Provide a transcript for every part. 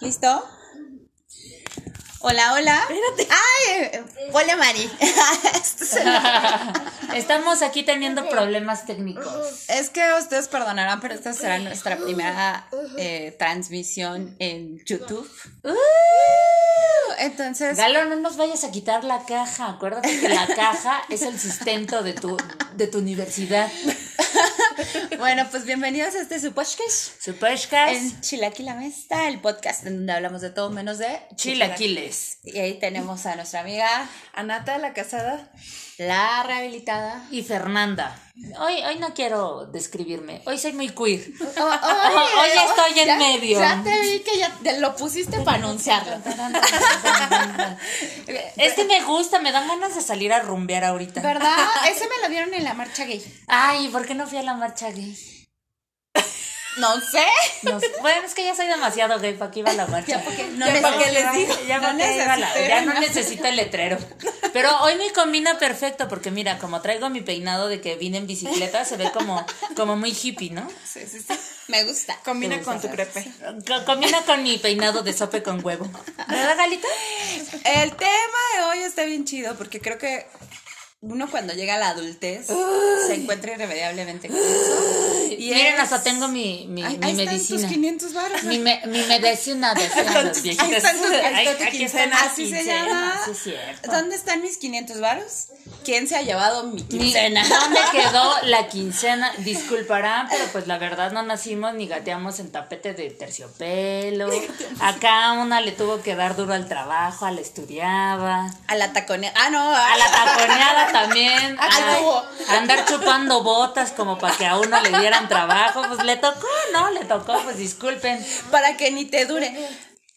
¿Listo? Hola, hola. Espérate. Ay, hola Mari. Estamos aquí teniendo problemas técnicos. Es que ustedes perdonarán, pero esta será nuestra primera eh, transmisión en YouTube. Uh. entonces. Galo, no nos vayas a quitar la caja. Acuérdate que la caja es el sustento de tu, de tu universidad. bueno, pues bienvenidos a este su podcast. Su podcast. En Chilaquila Mesta, el podcast en donde hablamos de todo menos de chilaquiles. Y ahí tenemos a nuestra amiga Anata, la casada, la rehabilitada y Fernanda. Hoy, hoy no quiero describirme, hoy soy muy queer. Oh, hoy estoy en medio. Ya te vi que ya te lo pusiste para anunciarlo. este me gusta, me dan ganas de salir a rumbear ahorita. ¿Verdad? Ese me lo dieron en la marcha gay. Ay, ¿por qué no fui a la marcha gay? No sé. Bueno, es que ya soy demasiado gay para que iba a la marcha. Ya porque no ya para les digo. Ya, no, ya no necesito el letrero. Pero hoy me combina perfecto porque mira, como traigo mi peinado de que vine en bicicleta, se ve como, como muy hippie, ¿no? Sí, sí, sí. Me gusta. Combina con tu crepe. Combina con mi peinado de sope con huevo. ¿Verdad, Galita? El tema de hoy está bien chido porque creo que uno cuando llega a la adultez se encuentra irremediablemente con eso. Y Miren, hasta tengo mi, mi, ahí, mi ahí medicina. Están tus 500 baros. Mi, me, mi medicina de Ahí están tus, ahí está tu quincena. Así se llama. Sí, es cierto. ¿Dónde están mis 500 varos? ¿Quién se ha llevado mi quincena? ¿Dónde quedó la quincena? Disculparán, pero pues la verdad no nacimos ni gateamos en tapete de terciopelo. Acá una le tuvo que dar duro al trabajo, a la estudiaba. A la taconeada. Ah, no. A la taconeada también. andar chupando botas como para que a uno le dieran trabajo. Pues le tocó, ¿no? Le tocó, pues disculpen. Para que ni te dure.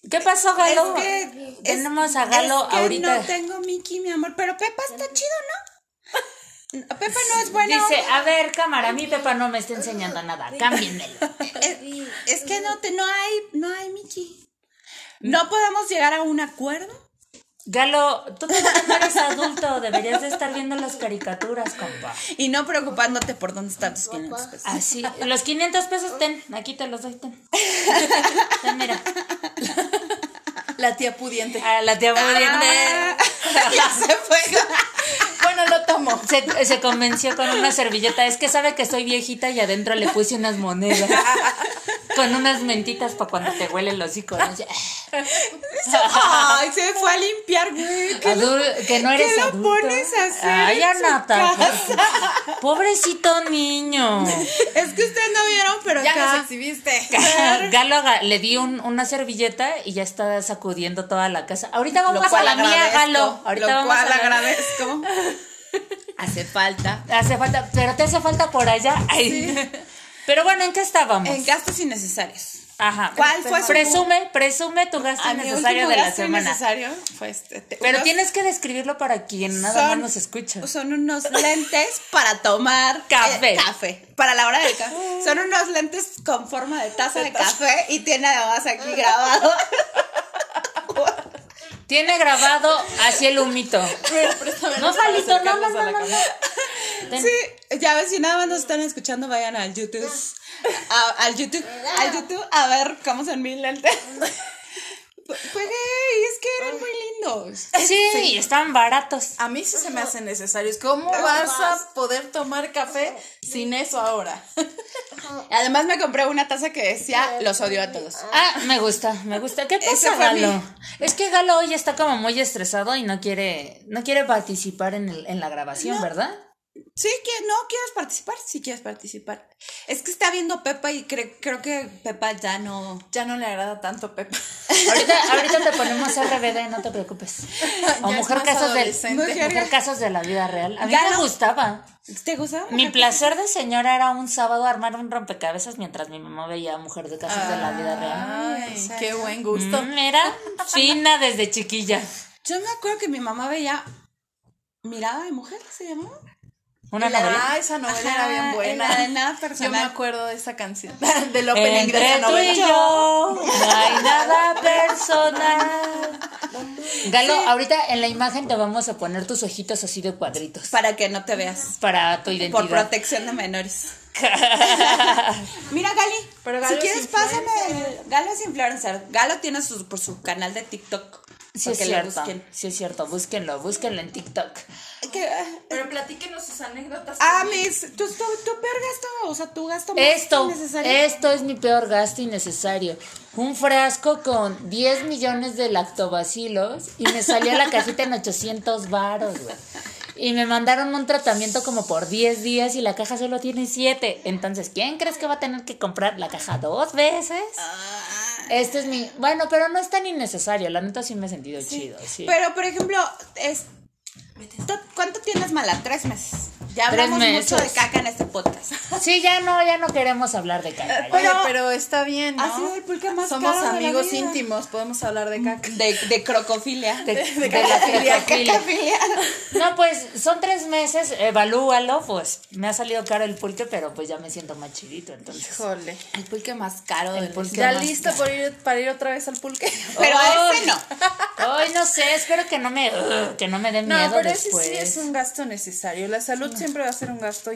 ¿Qué pasó, Galo? Es que, Tenemos a Galo es que ahorita. No tengo Mickey, mi amor. Pero Pepa está chido, ¿no? Pepa no es buena. Dice, a ver, cámara, a mí Pepa no me está enseñando nada. Cámbienmelo. Es, es que no, te, no hay, no hay Mickey. ¿No podemos llegar a un acuerdo? Galo, tú no eres adulto, deberías de estar viendo las caricaturas, compa. Y no preocupándote por dónde están tus 500 pesos. Así, los 500 pesos, ten, aquí te los doy, ten. Ten, mira. La tía pudiente. Ah, la tía pudiente. Ah, ya se fue. bueno, lo tomo. Se, se, convenció con una servilleta. Es que sabe que soy viejita y adentro le puse unas monedas. con unas mentitas para cuando te huele el hocico. ¿no? Ay, se fue a limpiar, güey. ¿Qué Adul que no eres ¿qué lo adulto? pones a hacer Ay, Anata. Pobrecito niño. Es que ustedes no vieron, pero Ya acá. nos exhibiste. Galo le di un- una servilleta y ya está sacudiendo toda la casa. Ahorita vamos a la mía, Galo. Ahorita lo vamos cual a la- agradezco. Hace falta. Hace falta, pero te hace falta por allá. Pero bueno, ¿en qué estábamos? En gastos innecesarios. Ajá. ¿Cuál fue su- Presume, presume tu gasto A mi innecesario de la gasto semana. innecesario fue este. te- Pero unos- tienes que describirlo para quien nada Son- más nos escucha. Son unos lentes para tomar Café. eh, café. Para la hora del café. Son unos lentes con forma de taza de café y tiene además aquí grabado. Tiene grabado así el humito. No, Jalito, no, no, no, no, no. Ten. Sí, ya ves, si nada más nos están escuchando, vayan al YouTube. a- al YouTube, al YouTube a ver cómo son mis lentes. Pues, güey, es que eran muy lindos. Sí, están baratos. A mí sí se me hacen necesarios. ¿Cómo vas a poder tomar café sin eso ahora? Además me compré una taza que decía los odio a todos. Ah, me gusta, me gusta. ¿Qué pasa, Galo? Es que Galo hoy está como muy estresado y no quiere, no quiere participar en, el- en la grabación, ¿verdad? Sí, que no quieres participar, sí quieres participar. Es que está viendo Pepa y cre- creo que Pepa ya no. Ya no le agrada tanto Pepa. Ahorita, ahorita te ponemos RBD, no te preocupes. O mujer casos, de, adolescente. mujer casos de la vida real. A mí Ya me no. gustaba. ¿Te gusta? Mi placer de señora era un sábado armar un rompecabezas mientras mi mamá veía Mujer de Casos de la Vida Real. Ay, qué buen gusto. Mm, Era fina desde chiquilla. Yo me acuerdo que mi mamá veía Mirada de mujer, ¿se llamaba? Una la- novela. Ah, esa novela Ajá, era bien buena. la de nada Yo personal. me acuerdo de esa canción. Del opening de Entre esa tú y novela. yo no hay nada personal. Galo, ahorita en la imagen te vamos a poner tus ojitos así de cuadritos. Para que no te veas. Para tu identidad. Por protección de menores. Mira, Gali, Pero si Galo quieres, pásame. el- Galo es influencer. Galo tiene su, por su canal de TikTok. Sí es cierto. busquen. Sí es cierto. Búsquenlo, búsquenlo en TikTok. Que- Pero platíquenos sus anécdotas. ah, mis. Tu, tu, tu peor gasto, o sea, tu gasto más Esto, innecesario. esto es mi peor gasto innecesario. Un frasco con 10 millones de lactobacilos y me salió la cajita en 800 varos, güey. Y me mandaron un tratamiento como por 10 días y la caja solo tiene 7. Entonces, ¿quién crees que va a tener que comprar la caja dos veces? Ah. Este es mi... Bueno, pero no es tan innecesario. La neta sí me he sentido chido, sí. Pero, por ejemplo, es. ¿tú- ¿Cuánto tienes mala? Tres meses. Ya Tres hablamos mucho de meses. caca en este podcast. Sí, ya no, ya no queremos hablar de caca. ya. Oye, Pero- pero está bien, ¿no? Sido el pulque más Somos caro de la amigos vida. íntimos, podemos hablar de caca. De, de crocofilia. De, de la cacafilia, crocofilia. No, pues son tres meses, evalúalo, pues me ha salido caro el pulque, pero pues ya me siento más chidito, entonces. Híjole. El pulque más caro El del pulque ¿Ya más lista por ir, para ir otra vez al pulque? Pero a ese no. Ay, no sé, espero que no me, ugh, que no me dé No, miedo pero ese después. sí es un gasto necesario. La salud siempre va a ser un gasto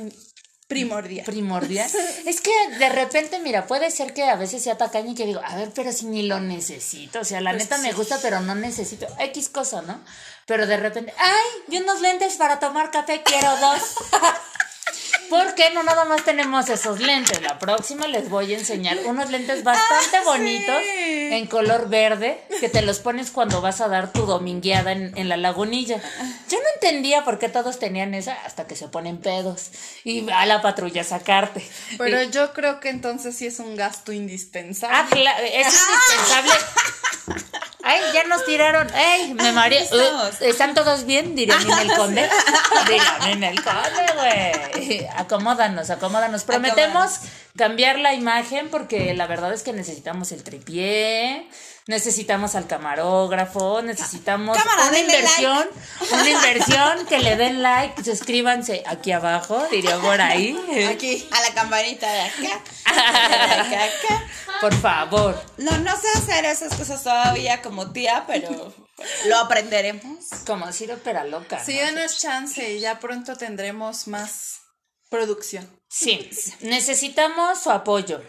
primordial. primordial. Es que de repente, mira, puede ser que a veces sea tacaño y que digo, a ver, pero si ni lo necesito. O sea, la Pues neta me gusta, pero no necesito X cosa, ¿no? Pero de repente, ay, y unos lentes para tomar café, quiero dos. ¿Por qué no nada más tenemos esos lentes? La próxima les voy a enseñar unos lentes bastante Ah, bonitos sí. en color verde que te los pones cuando vas a dar tu domingueada en, en la lagunilla. Yo no entendía por qué todos tenían esa hasta que se ponen pedos y va a la patrulla a sacarte. Pero Y- yo creo que entonces sí es un gasto indispensable. ah, cla- es indispensable. Ay, ya nos tiraron. Ey, me mareé. estamos. Uh, ¿Están todos bien? Dirían en el conde. Dirían en el conde, güey. Acomódanos, acomódanos. Prometemos cambiar la imagen porque la verdad es que necesitamos el tripié, necesitamos al camarógrafo, necesitamos Cámara, una inversión, una inversión, que le den like, suscríbanse aquí abajo, diría por ahí. Aquí, a la campanita de acá. de acá, acá. Por favor. No, no sé hacer esas cosas todavía como tía, pero lo aprenderemos. Como Ciro Peraloca. Sí, ¿no? denos chance y ya pronto tendremos más producción. Sí, necesitamos su apoyo.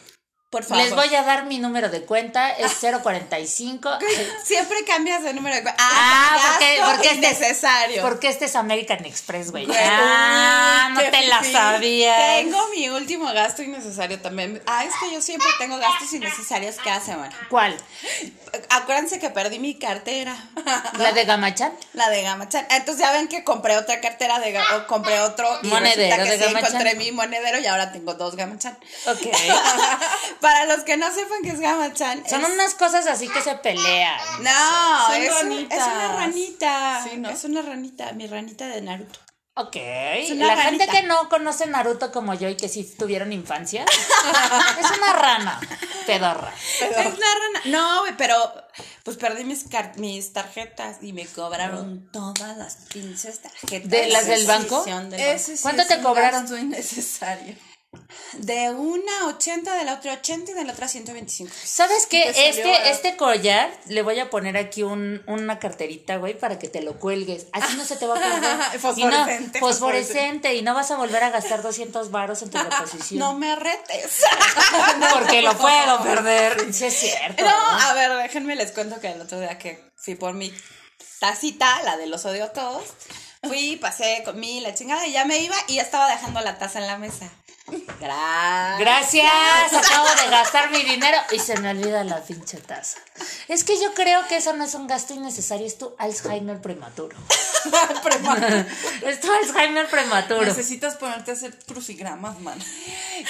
Por favor. Les voy a dar mi número de cuenta, es 045. Siempre cambias de número de cuenta. Ah, Ah, porque, porque, este, innecesario. porque este es American Express, güey. Ah, no te la fifí. sabías. Tengo mi último gasto innecesario también. Ah, es que yo siempre tengo gastos innecesarios cada semana. ¿Cuál? Acuérdense que perdí mi cartera. ¿La de Gamachan? La de Gamachan. Entonces ya ven que compré otra cartera de o compré otro y Monedero resulta que de sí encontré mi monedero y ahora tengo dos Gamachan. Ok. Para los que no sepan qué es Gamachan, Son es- unas cosas así que se pelean. no, Son es, un- es una ranita. Sí, ¿no? Es una ranita, mi ranita de Naruto. Ok. una La gente ranita. que no conoce Naruto como yo y que sí tuvieron infancia, es una rana pedorra. Es una rana. No, güey, pero pues perdí mis, car- mis tarjetas y me cobraron todas las pinches tarjetas. ¿De las del banco? exhibición del banco. Ese sí ¿Cuánto es te un cobraron? gasto innecesario. De una 80, de la otra 80 y de la otra 125. ¿Sabes qué? Te Este, este collar le voy a poner aquí un, una carterita, güey, para que te lo cuelgues. Así no se te va a perder. Fosforescente, Y no, fosforescente. Y no vas a volver a gastar 200 varos en tu reposición. No me retes. Porque lo puedo perder. Sí, es cierto. No, ¿no? a ver, déjenme les cuento que el otro día que fui por mi tacita, la de los odio todos, fui, pasé, comí la chingada y ya me iba y ya estaba dejando la taza en la mesa. Gracias. Acabo de gastar mi dinero y se me olvida la pinche taza. Es que yo creo que eso no es un gasto innecesario, es tu Alzheimer prematuro. es tu Alzheimer prematuro. Necesitas ponerte a hacer crucigramas, man.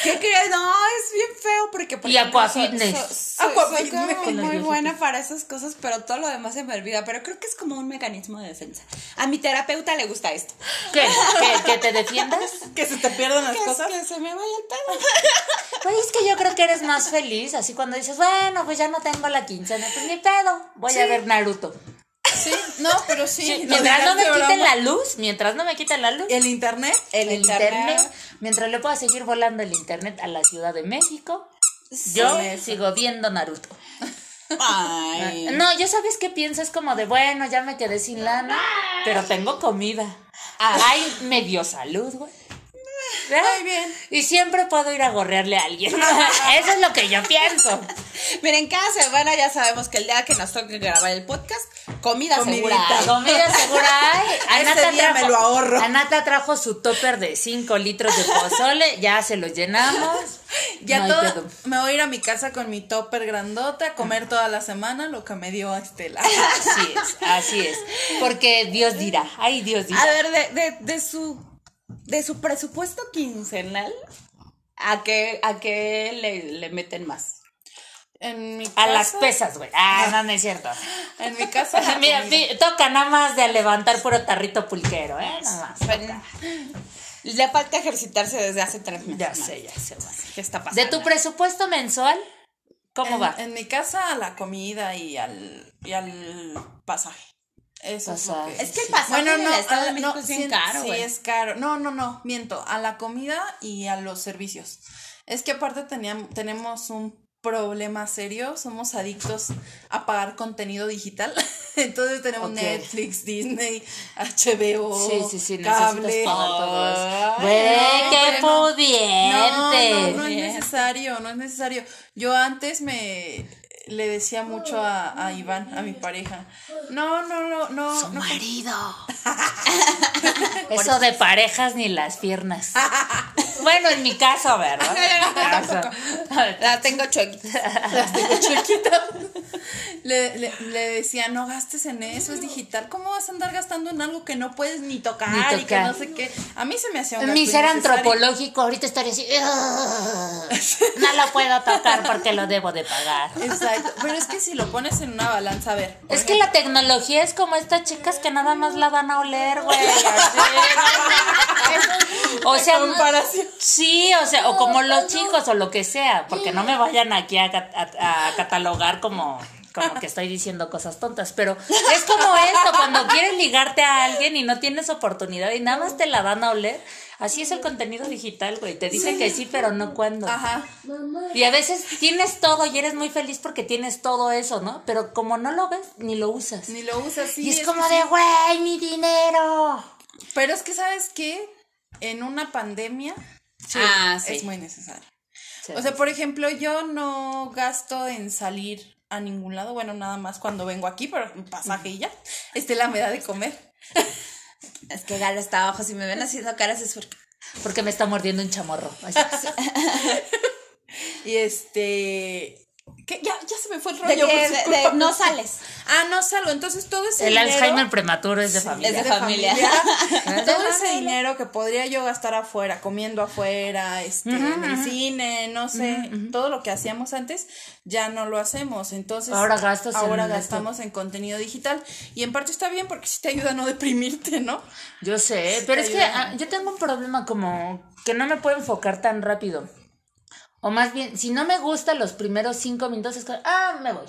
¿Qué crees? No, es bien feo porque por Y ejemplo, Aquafitness. so- so- Aquafitness. soy como muy buena para esas cosas, pero todo lo demás se me olvida. Pero creo que es como un mecanismo de defensa. A mi terapeuta le gusta esto. ¿Qué? ¿Que, que te defiendas? Que se te pierdan las es cosas. que se me vaya el pedo. Pues es que yo creo que eres más feliz, así cuando dices, bueno, pues ya no tengo la quincena, pues ni pedo, voy a ver Naruto. Sí, no, pero sí. Mientras no me quiten la luz, mientras no me quiten la luz, El internet. El, el internet, mientras le pueda seguir volando el internet a la Ciudad de México, yo eso. sigo viendo Naruto. Ay. No, yo sabes qué pienso, es como de, bueno, ya me quedé sin lana, pero tengo comida. Ah. Hay medio salud, güey. Muy bien. Y siempre puedo ir a gorrearle a alguien. Eso es lo que yo pienso. Miren, cada semana ya sabemos que el día que nos toque grabar el podcast, comida Comidita. segura. hay. Comida segura hay. Ese día me lo ahorro. Anata trajo su topper de 5 litros de pozole, ya se lo llenamos. Ya No hay todo, me voy a ir a mi casa con mi topper grandote a comer toda la semana lo que me dio Estela. Así es, así es. Porque Dios dirá, ay Dios dirá. A ver, de, de, de su de su presupuesto quincenal, ¿a qué, a qué le, le meten más? En mi A casa, las pesas, güey. Ah, no, no es cierto. En mi casa. Mira, toca nada más de levantar puro tarrito pulquero, ¿eh? Nada más. Bueno, le falta ejercitarse desde hace tres meses. Ya sé, ya sé. güey. ¿Qué está pasando? De tu presupuesto mensual, ¿cómo en, va? En mi casa, a la comida y al, y al pasaje. Eso es que... Es que el pasaje Bueno, en no, el Estado de México no, es bien sí, caro, Sí, es caro. No, no, no, miento. A la comida y a los servicios. Es que aparte teníamos, tenemos un problema serio. Somos adictos a pagar contenido digital. Entonces tenemos. Netflix, Disney, HBO, Sí, sí, sí, cable. pagar todo Güey, qué no. pudiente. No, no, no es necesario, no es necesario. Yo antes me le decía mucho a, a Iván, a mi pareja. No, no, no, no. Su no marido. Eso de parejas ni las piernas. Bueno, en mi caso, ¿verdad? En mi caso. La tengo chuequita. las tengo chiquitas. Le, le, le decía, no gastes en eso, es digital. ¿Cómo vas a andar gastando en algo que no puedes ni tocar, Ni y que no sé qué? A mí se me hacía un Mi ser antropológico ahorita estaría así. "Ugh, No lo puedo tocar porque lo debo de pagar. Exacto. Pero es que si lo pones en una balanza, a ver. Es que la tecnología es como estas chicas que nada más la dan a oler, güey. O sea, comparación. sí, o sea, o como los chicos o lo que sea, porque no me vayan aquí a, cat- a- a catalogar como como que estoy diciendo cosas tontas, pero es como esto, cuando quieres ligarte a alguien y no tienes oportunidad y nada más te la dan a oler, así es el contenido digital, güey, te dice que sí, pero no cuándo. Ajá. Y a veces tienes todo y eres muy feliz porque tienes todo eso, ¿no? Pero como no lo ves, ni lo usas. Ni lo usas así. y es, como sí. de, güey, mi dinero. Pero es que, ¿sabes qué? En una pandemia Ah, sí. es muy necesario. O sea, por ejemplo, yo no gasto en salir a ningún lado. Bueno, nada más cuando vengo aquí, pero un pasaje y ya. Estela me da de comer. Es que Galo está abajo. Si me ven haciendo caras es porque. porque me está mordiendo un chamorro. Y este. ¿Qué? Ya, ya se me fue el De rollo. que por su de- culpa. de- no sales. Ah, no salgo. Entonces todo ese El dinero. Alzheimer prematuro es de familia. es de familia. todo ese dinero que podría yo gastar afuera, comiendo afuera, este, en el cine, no sé, todo lo que hacíamos antes, ya no lo hacemos. Entonces, Ahora gastas en ahora esto. gastamos en contenido digital. Y en parte está bien porque sí te ayuda a no deprimirte, ¿no? Yo sé, Sí pero es que ayuda. ah, yo tengo un problema como que no me puedo enfocar tan rápido. O más bien, si no me gustan los primeros cinco minutos, es ah, me voy.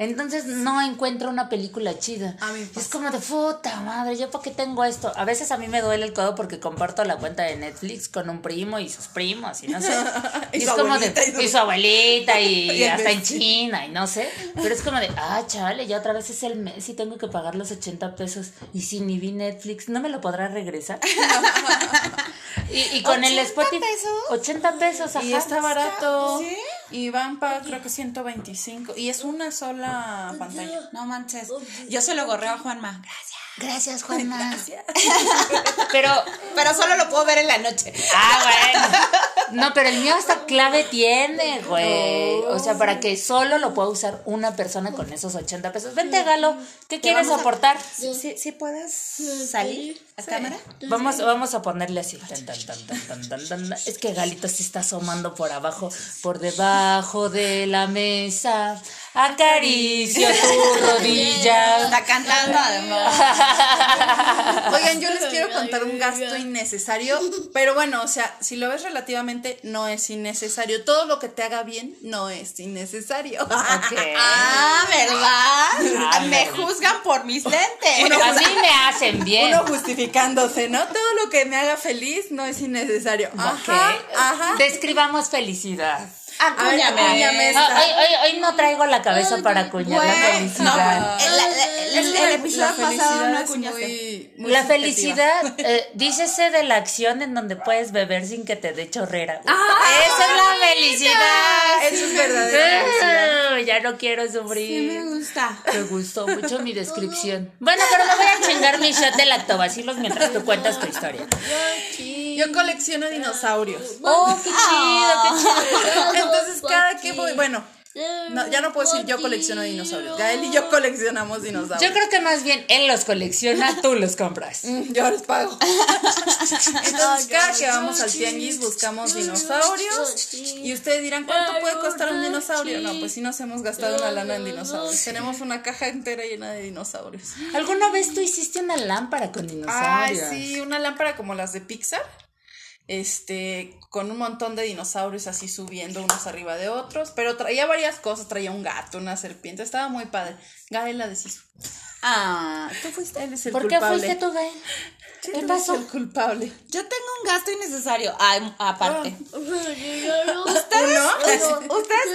Entonces no encuentro una película chida. A mí es como de puta madre, ¿yo por qué tengo esto? A veces a mí me duele el codo porque comparto la cuenta de Netflix con un primo y sus primos y no sé. Y es como de, abuelita y su- y su abuelita y, hasta en. China y no sé. Pero es como de, ah, chale, ya otra vez es el mes y tengo que pagar los 80 pesos. Y si ni vi Netflix, ¿no me lo podrá regresar? y, con el 80 Spotify. pesos? 80 pesos, ajá. Y está barato. ¿Sí? Y van para creo que 125. Y es una sola pantalla. No manches. Yo se lo gorreo a Juanma. Gracias. Gracias, Juanma. Pero, Pero solo lo puedo ver en la noche. ah, bueno. No, pero el mío hasta clave tiene, güey. O sea, para que solo lo pueda usar una persona con esos 80 pesos. Vente, Galo, ¿qué quieres aportar? ¿Sí, sí puedes salir a cámara? Vamos, vamos a ponerle así. Tan, tan, tan, tan, tan, tan, tan. Es que Galito se está asomando por abajo, por debajo de la mesa. Acaricio tu rodilla. Está cantando además. Oigan, yo les quiero contar un gasto innecesario, pero bueno, o sea, si lo ves relativamente, no es innecesario. Todo lo que te haga bien no es innecesario. Ok. Ah, ¿verdad? Ah, Me juzgan por mis lentes. A mí me hacen bien. Uno justificándose, ¿no? Todo lo que me haga feliz no es innecesario. Ajá, Ok. ajá. Describamos felicidad. No, esta. hoy, hoy, hoy no traigo la cabeza para acuñar la Güey, no, felicidad. el, el- el- el episodio La pasado felicidad no acuñaste. muy- muy La felicidad, eh, dícese de la acción en donde puedes beber sin que te dé chorrera. Ah, Esa es la felicidad. Eso es verdadera felicidad. Ah, ya no quiero Sí sufrir. me gusta. Me gustó mucho mi descripción. Bueno, pero me voy a chingar mi shot de lactobacilos mientras tú cuentas tu historia. Yo colecciono dinosaurios. Oh, qué chido, qué chido. Entonces, cada que voy. Bueno, no, ya no puedo decir yo colecciono dinosaurios. Gael y yo coleccionamos dinosaurios. Yo creo que más bien él los colecciona, tú los compras. Mm, Yo les pago. Entonces, cada que vamos al tianguis buscamos dinosaurios. Y ustedes dirán, ¿cuánto puede costar un dinosaurio? No, pues sí nos hemos gastado una lana en dinosaurios. Tenemos una caja entera llena de dinosaurios. ¿Alguna vez tú hiciste una lámpara con Ay, dinosaurios? sí, una lámpara como las de Pixar. Este, con un montón de dinosaurios así subiendo unos arriba de otros. Pero traía varias cosas. Traía un gato, una serpiente. Estaba muy padre. Gael la deshizo. Ah, tú fuiste. Él es el ¿Por qué fuiste tú, Gael? Sí, ¿Qué pasó? Es el culpable. Yo tengo un gasto innecesario. Ah, aparte. ¿Uno? Ustedes,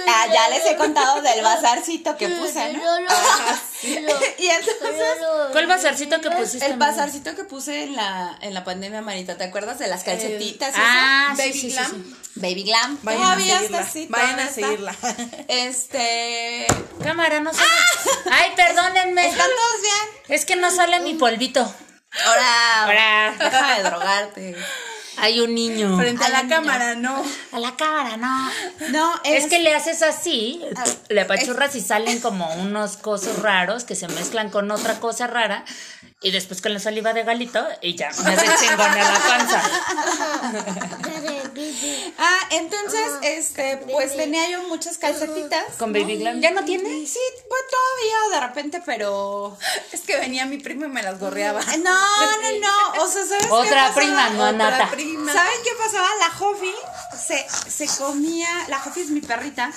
ah, ya les he contado del bazarcito que puse, ¿no? y entonces, ¿Cuál bazarcito que pusiste? el bazarcito que puse en la, en la pandemia, Marita, ¿te acuerdas de las calcetitas? y Ah, Baby sí, sí, sí, Glam. Baby Glam. Vayan Todavía a seguirla. está así. Vayan a seguirla. Este. Cámara, no sale. Ay, perdónenme. ¿Están todos bien? Es que no sale mi polvito. Ahora. Ahora. Deja de drogarte. Hay un niño. Frente a la cámara, no. A la cámara, no. No, Es que le haces así, Ah, le apachurras y salen como unos cosos raros que se mezclan con otra cosa rara y después con la saliva de galito y ya me hace la panza. Ah, entonces, este, pues tenía yo muchas calcetitas. Con Baby Glam. ¿Ya no tienes? Sí, pues todavía de repente, pero. Es que venía mi primo y me las gorreaba. No, no, no. O sea, ¿sabes qué Otra prima, no Otra Nata. prima. ¿Saben qué pasaba? La Jofi se, se comía. La Jofi es mi perrita.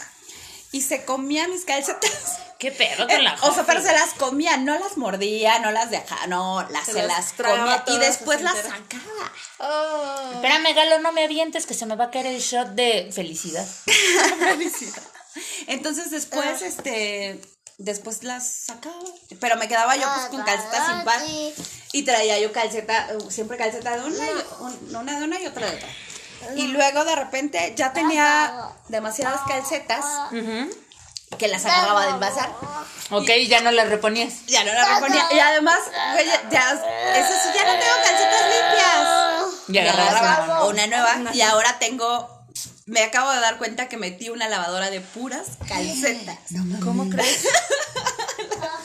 Y se comía mis calcetas. ¿Qué pedo con la Eh, o sea, pero se las comía, no las mordía, no las dejaba, no, las, se, Se las comía y después las sacaba. Oh. Espérame, Galo, no me avientes que se me va a caer el shot de felicidad. Entonces después, este, después las sacaba. Pero me quedaba yo pues con calcetas sin par. Y traía yo calceta, siempre calceta de una, una de una y otra de otra. Y luego de repente ya tenía demasiadas calcetas que las agarraba del bazar. Ok, ya no la reponías. Ya no las reponía. Y además, güey, ya, ya, eso sí, ya no tengo calcetas limpias. Y agarraba una una nueva y ahora tengo, me acabo de dar cuenta que metí una lavadora de puras calcetas. ¿Cómo crees?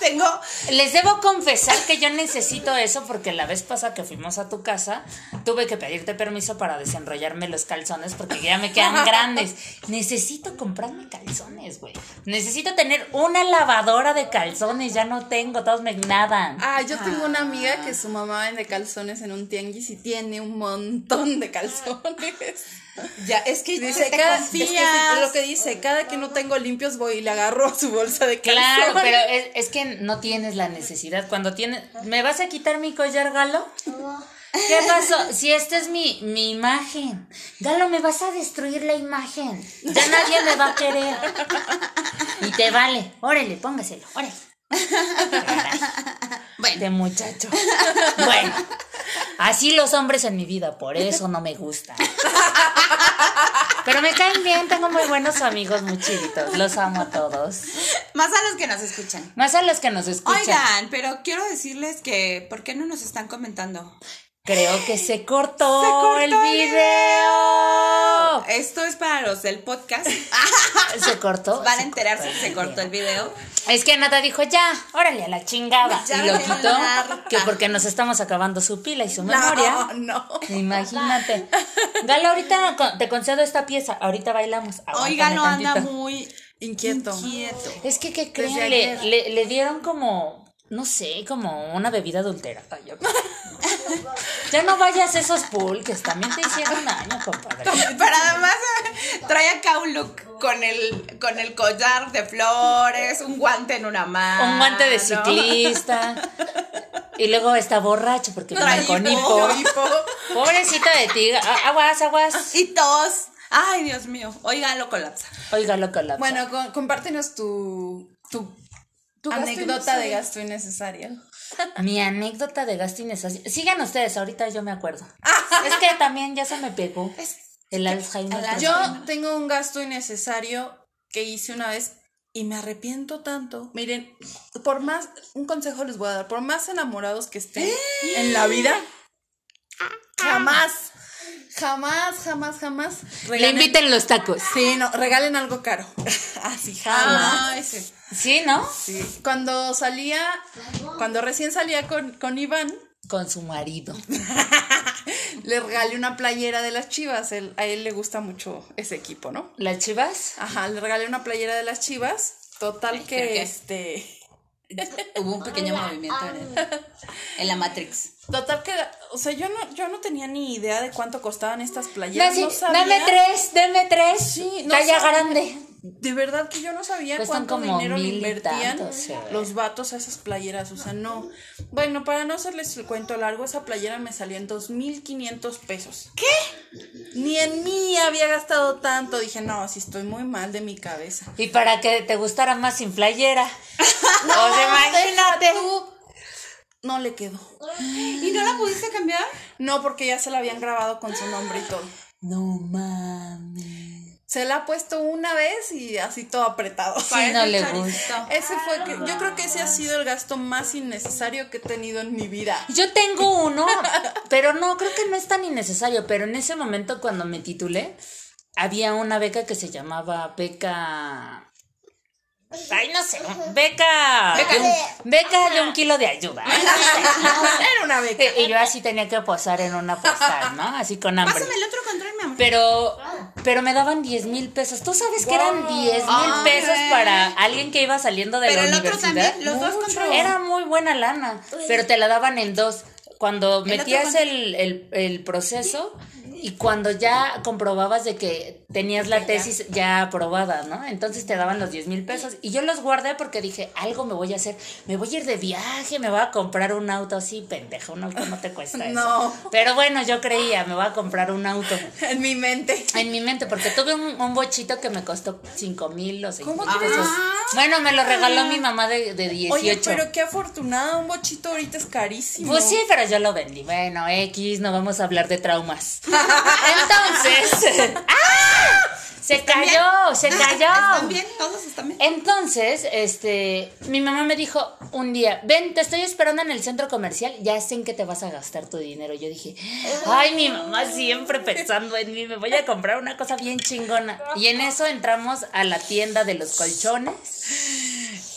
Tengo, Les debo confesar que yo necesito eso porque la vez pasada que fuimos a tu casa tuve que pedirte permiso para desenrollarme los calzones porque ya me quedan grandes. Necesito comprarme calzones, güey. Necesito tener una lavadora de calzones, ya no tengo, todos me nadan. Ah, yo tengo una amiga que su mamá vende calzones en un tianguis y tiene un montón de calzones. Ya, es que Dice, cada, es que sí, lo que dice, cada que no tengo limpios voy y le agarro su bolsa de calzones. Claro, pero es, es que no tienes la necesidad. Cuando tienes. ¿Me vas a quitar mi collar, Galo? ¿Qué pasó? Si esta es mi, mi imagen. Galo, me vas a destruir la imagen. Ya nadie me va a querer. Y te vale. Órale, póngaselo. Órale. Bueno, De muchacho. Bueno, así los hombres en mi vida, por eso no me gustan. Pero me caen bien, tengo muy buenos amigos, muy chiditos. Los amo a todos. más a los que nos escuchan. Más a los que nos escuchan. Oigan, pero quiero decirles que, ¿por qué no nos están comentando? Creo que se cortó, ¡Se cortó el video. Esto es para los del podcast. Se cortó. Van a se enterarse que se cortó el video. Es que Nata dijo, ya, órale a la chingada. Ya y lo quitó. Que porque nos estamos acabando su pila y su memoria. No, no. Imagínate. Galo, ahorita te concedo esta pieza. Ahorita bailamos. Oigan, no anda muy Inquieto. inquieto. Es que, ¿qué creen? Le, le, le dieron como, no sé, como una bebida adultera. Ay, ya. Ya no vayas a esos pulques, también te hicieron daño, compadre. Pero además eh, trae acá un look con el, con el collar de flores, un guante en una mano. Un guante de ciclista. Y luego está borracho porque Trae viene con hipo. hipo. Pobrecita de ti. Aguas, aguas. Y tos. Ay, Dios mío. Oiga, lo colapsa. Oiga, lo colapsa. Bueno, con- compártenos tu, tu, Tu gasto anécdota de innecesario. gasto innecesario. Mi anécdota de gasto innecesario. Sigan ustedes, ahorita yo me acuerdo. es que también ya se me pegó el Alzheimer. Yo tengo un gasto innecesario que hice una vez y me arrepiento tanto. Miren, por más, un consejo les voy a dar, por más enamorados que estén en la vida, jamás, jamás, jamás, jamás Le inviten los tacos. Sí, no, regalen algo caro. Así, jamás. Ay, sí. Sí, ¿no? Sí. Cuando salía, cuando recién salía con, con Iván, Con su marido. le regalé una playera de las chivas. Él- a él le gusta mucho ese equipo, ¿no? ¿Las chivas? Ajá, le regalé una playera de las chivas. Total ¿Pero que este. Hubo un pequeño movimiento en, el- en la Matrix. Total que, o sea, yo no, yo no tenía ni idea de cuánto costaban estas playeras. Dame, no sabía. dame tres, dame tres. Sí, no Talla sabía. grande. De verdad que yo no sabía Cuestan cuánto dinero le invertían los vatos a esas playeras. O sea, no. Bueno, para no hacerles el cuento largo, esa playera me salió en 2.500 pesos. ¿Qué? Ni en mí había gastado tanto. Dije, no, si estoy muy mal de mi cabeza. Y para que te gustara más sin playera. o sea, imagínate. Tú, no le quedó. ¿Y no la pudiste cambiar? No, porque ya se la habían grabado con su nombre y todo. No mames. Se la ha puesto una vez y así todo apretado. Sí, no le gusta. Ese fue, que- yo creo que ese ha sido el gasto más innecesario que he tenido en mi vida. Yo tengo uno, pero no, creo que no es tan innecesario. Pero en ese momento, cuando me titulé, había una beca que se llamaba beca. Ay, no sé, beca. Beca. de un, beca de un kilo de ayuda. Era una beca. Y yo así tenía que posar en una postal, ¿no? Así con hambre. Pásame el otro control, mi amor. Pero, pero me daban 10 mil pesos. ¿Tú sabes que eran 10 mil Ah, pesos para alguien que iba saliendo de Pero la el otro universidad? también, los dos controles. Era muy buena lana, pero te la daban en dos. Cuando metías el, el, el proceso y cuando ya comprobabas de que tenías la tesis ya aprobada, ¿no? Entonces te daban los 10 mil pesos y yo los guardé porque dije, algo me voy a hacer, me voy a ir de viaje, me voy a comprar un auto así, pendejo, un auto no te cuesta eso. No. Pero bueno, yo creía, me voy a comprar un auto. En mi mente. En mi mente, porque tuve un, un bochito que me costó 5 mil o 6 mil pesos. Bueno, me lo regaló mi mamá de, de 18. Oye, pero qué afortunada, un bochito ahorita es carísimo. Pues sí, pero yo lo vendí. Bueno, X, no vamos a hablar de traumas. Entonces. ¡Ah! Se cayó, se cayó. ¿Están bien? ¿Todos están bien? Entonces, este, mi mamá me dijo un día, ven, te estoy esperando en el centro comercial, ya sé en qué te vas a gastar tu dinero. Yo dije, ay, mi mamá siempre pensando en mí, me voy a comprar una cosa bien chingona. Y en eso entramos a la tienda de los colchones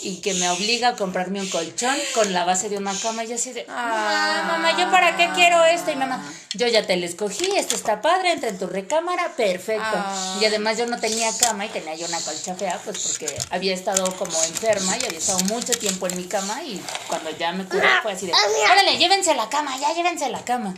y que me obliga a comprarme un colchón con la base de una cama. Y así de, ay, mamá, ¿yo para qué quiero esto? Y mamá, yo ya te lo escogí, esto está padre, entra en tu recámara, perfecto. Ah. Y además yo no tenía cama y tenía yo una colcha fea, pues porque había estado como enferma y había estado mucho tiempo en mi cama y cuando ya me curé fue así de, órale, llévense la cama, ya llévense la cama.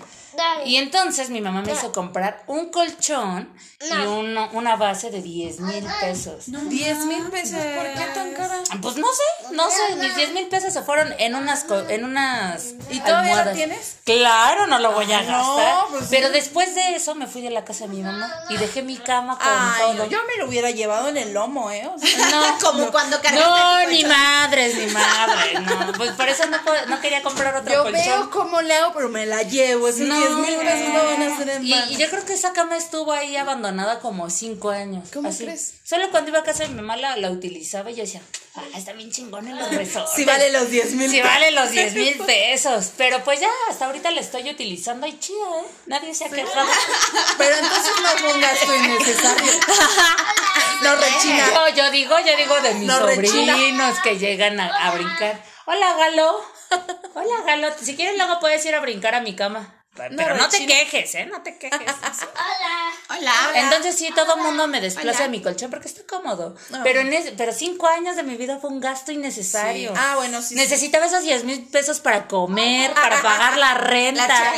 Y entonces mi mamá me hizo comprar un colchón y uno- una base de 10 mil pesos. 10 mil pesos, ¿por qué tan cara? Pues no sé, no sé, mis 10 mil pesos se fueron en unas en unas ¿Y todavía la almohadas. tienes? Claro, no lo voy a no, gastar. pues sí. Pero después de eso me fui de la casa de mi mamá y dejé mi cama con Ay, todo. no, yo me lo hubiera llevado en el lomo, ¿eh? O sea, No, Como no. cuando cargaste No, ni madres, ni madre, no. Pues por eso no, no quería comprar otro yo colchón. veo cómo le hago, pero me la llevo. Esos No, 10 mil pesos no van a ser en y, y yo creo que esa cama estuvo ahí abandonada como cinco años. ¿Cómo así. crees? Solo cuando iba a casa de mi mamá la, la utilizaba y yo decía, ah, está bien chingón en los resortes. Si vale los 10 mil Sí vale los 10 mil pesos. Pero pues ya, hasta ahorita la estoy utilizando y chida, ¿eh? Nadie se ha quejado. Pero entonces no un gasto innecesario. no rechina. Yo, yo digo, yo digo de mis No rechina. sobrinos que llegan a, a brincar. Hola, Galo. Hola, Galo. Si quieres, luego puedes ir a brincar a mi cama. Pero no, te quejes, ¿eh? No te quejes. Hola. Entonces sí, todo el mundo me desplaza de mi colchón porque está cómodo. Pero en ese- pero cinco años de mi vida fue un gasto innecesario. Sí. Ah, bueno, sí, sí. Necesitaba esos 10 mil pesos para comer, para pagar la renta. La.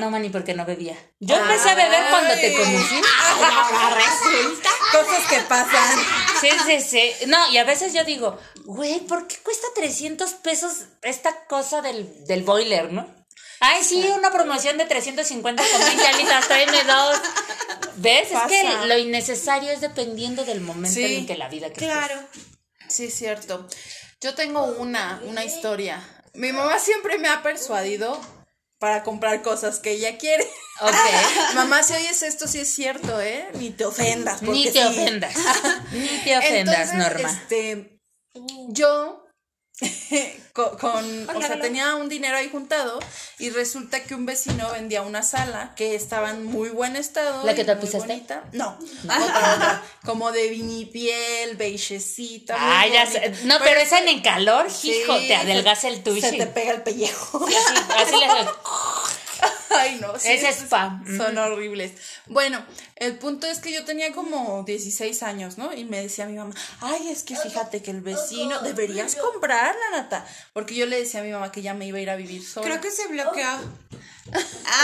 No, mani, porque no bebía. Yo empecé a beber cuando te conocí. Ahora resulta. Cosas que pasan. Sí, sí, sí. No, y a veces yo digo, güey, ¿por qué cuesta 300 pesos esta cosa del, del boiler, no? Ay, sí, una promoción de 350 con 20 alitas, tráeme dos. ¿Ves? Es que Pasa. lo innecesario es dependiendo del momento Sí, en que la vida que Claro. Sí, es cierto. Yo tengo una, una historia. Mi mamá siempre me ha persuadido para comprar cosas que ella quiere. estés. Ok. Mamá, si oyes esto, sí es cierto, ¿eh? Ni te ofendas. Ni te sí. ofendas. Ni te ofendas, Entonces, Norma. Este, yo con, con- o sea, tenía un dinero ahí juntado y resulta que un vecino vendía una sala que estaba en muy buen estado. ¿La que tapizaste? bonita. No, otra, otra. Como de vinipiel, beigecita. Ay, ya sé. No, pero esa en el calor, Sí, hijo, te adelgaza el tuyo. Se te pega el pellejo. Así, así le haces. Ay, no. sí, es pa. Son horribles. Bueno, el punto es que yo tenía como 16 años, ¿no? Y me decía mi mamá, ay, es que fíjate que el vecino, deberías comprarla, Nata. Porque yo le decía a mi mamá que ya me iba a ir a vivir sola. Creo que se bloqueó. Ay,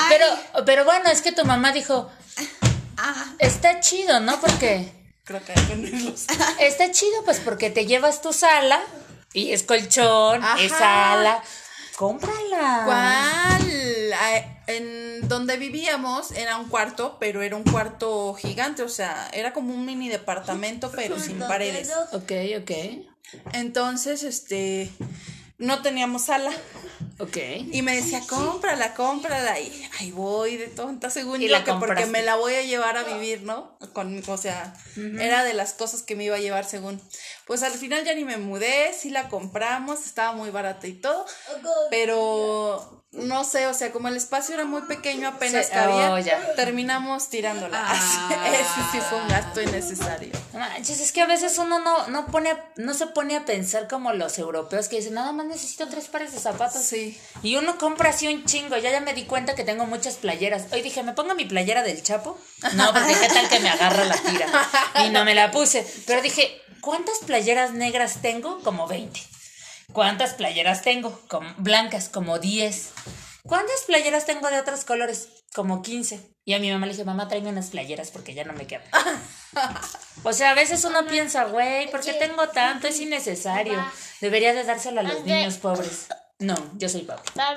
Pero, pero bueno, es que tu mamá dijo, ah, está chido, ¿no? Porque Creo que hay que está chido, pues porque te llevas tu sala y es colchón, Ajá. es sala. Cómprala. ¿Cuál? En donde vivíamos era un cuarto, pero era un cuarto gigante, o sea, era como un mini departamento, pero sin paredes. Ok, ok. Entonces, este, no teníamos sala. Ok. Y me decía, cómprala, cómprala. Y ahí voy de tonta, según Y yo, la que porque me la voy a llevar a vivir, ¿no? Con, o sea, era de las cosas que me iba a llevar según. Pues al final ya ni me mudé, sí la compramos, estaba muy barata y todo. Pero no sé, o sea, como el espacio era muy pequeño, apenas Sí, cabía, oh, ya. terminamos tirándola. Ah. Ese sí fue un gasto innecesario. Manches, es que a veces uno no, no pone, no se pone a pensar como los europeos que dicen, nada más necesito tres pares de zapatos. Sí. Y uno compra así un chingo. Ya ya me di cuenta que tengo muchas playeras. Hoy dije, ¿me pongo mi playera del Chapo? No, porque qué tal que me agarra la tira. Y no me la puse. Pero dije, ¿cuántas playeras negras tengo? Como 20. ¿Cuántas playeras tengo? Como blancas, como 10. ¿Cuántas playeras tengo de otros colores? Como 15. Y a mi mamá le dije, mamá, tráeme unas playeras porque ya no me quedan. O sea, a veces uno piensa, güey, ¿por qué tengo tanto? Es innecesario. Debería de dárselo a los niños pobres. No, yo soy pobre. a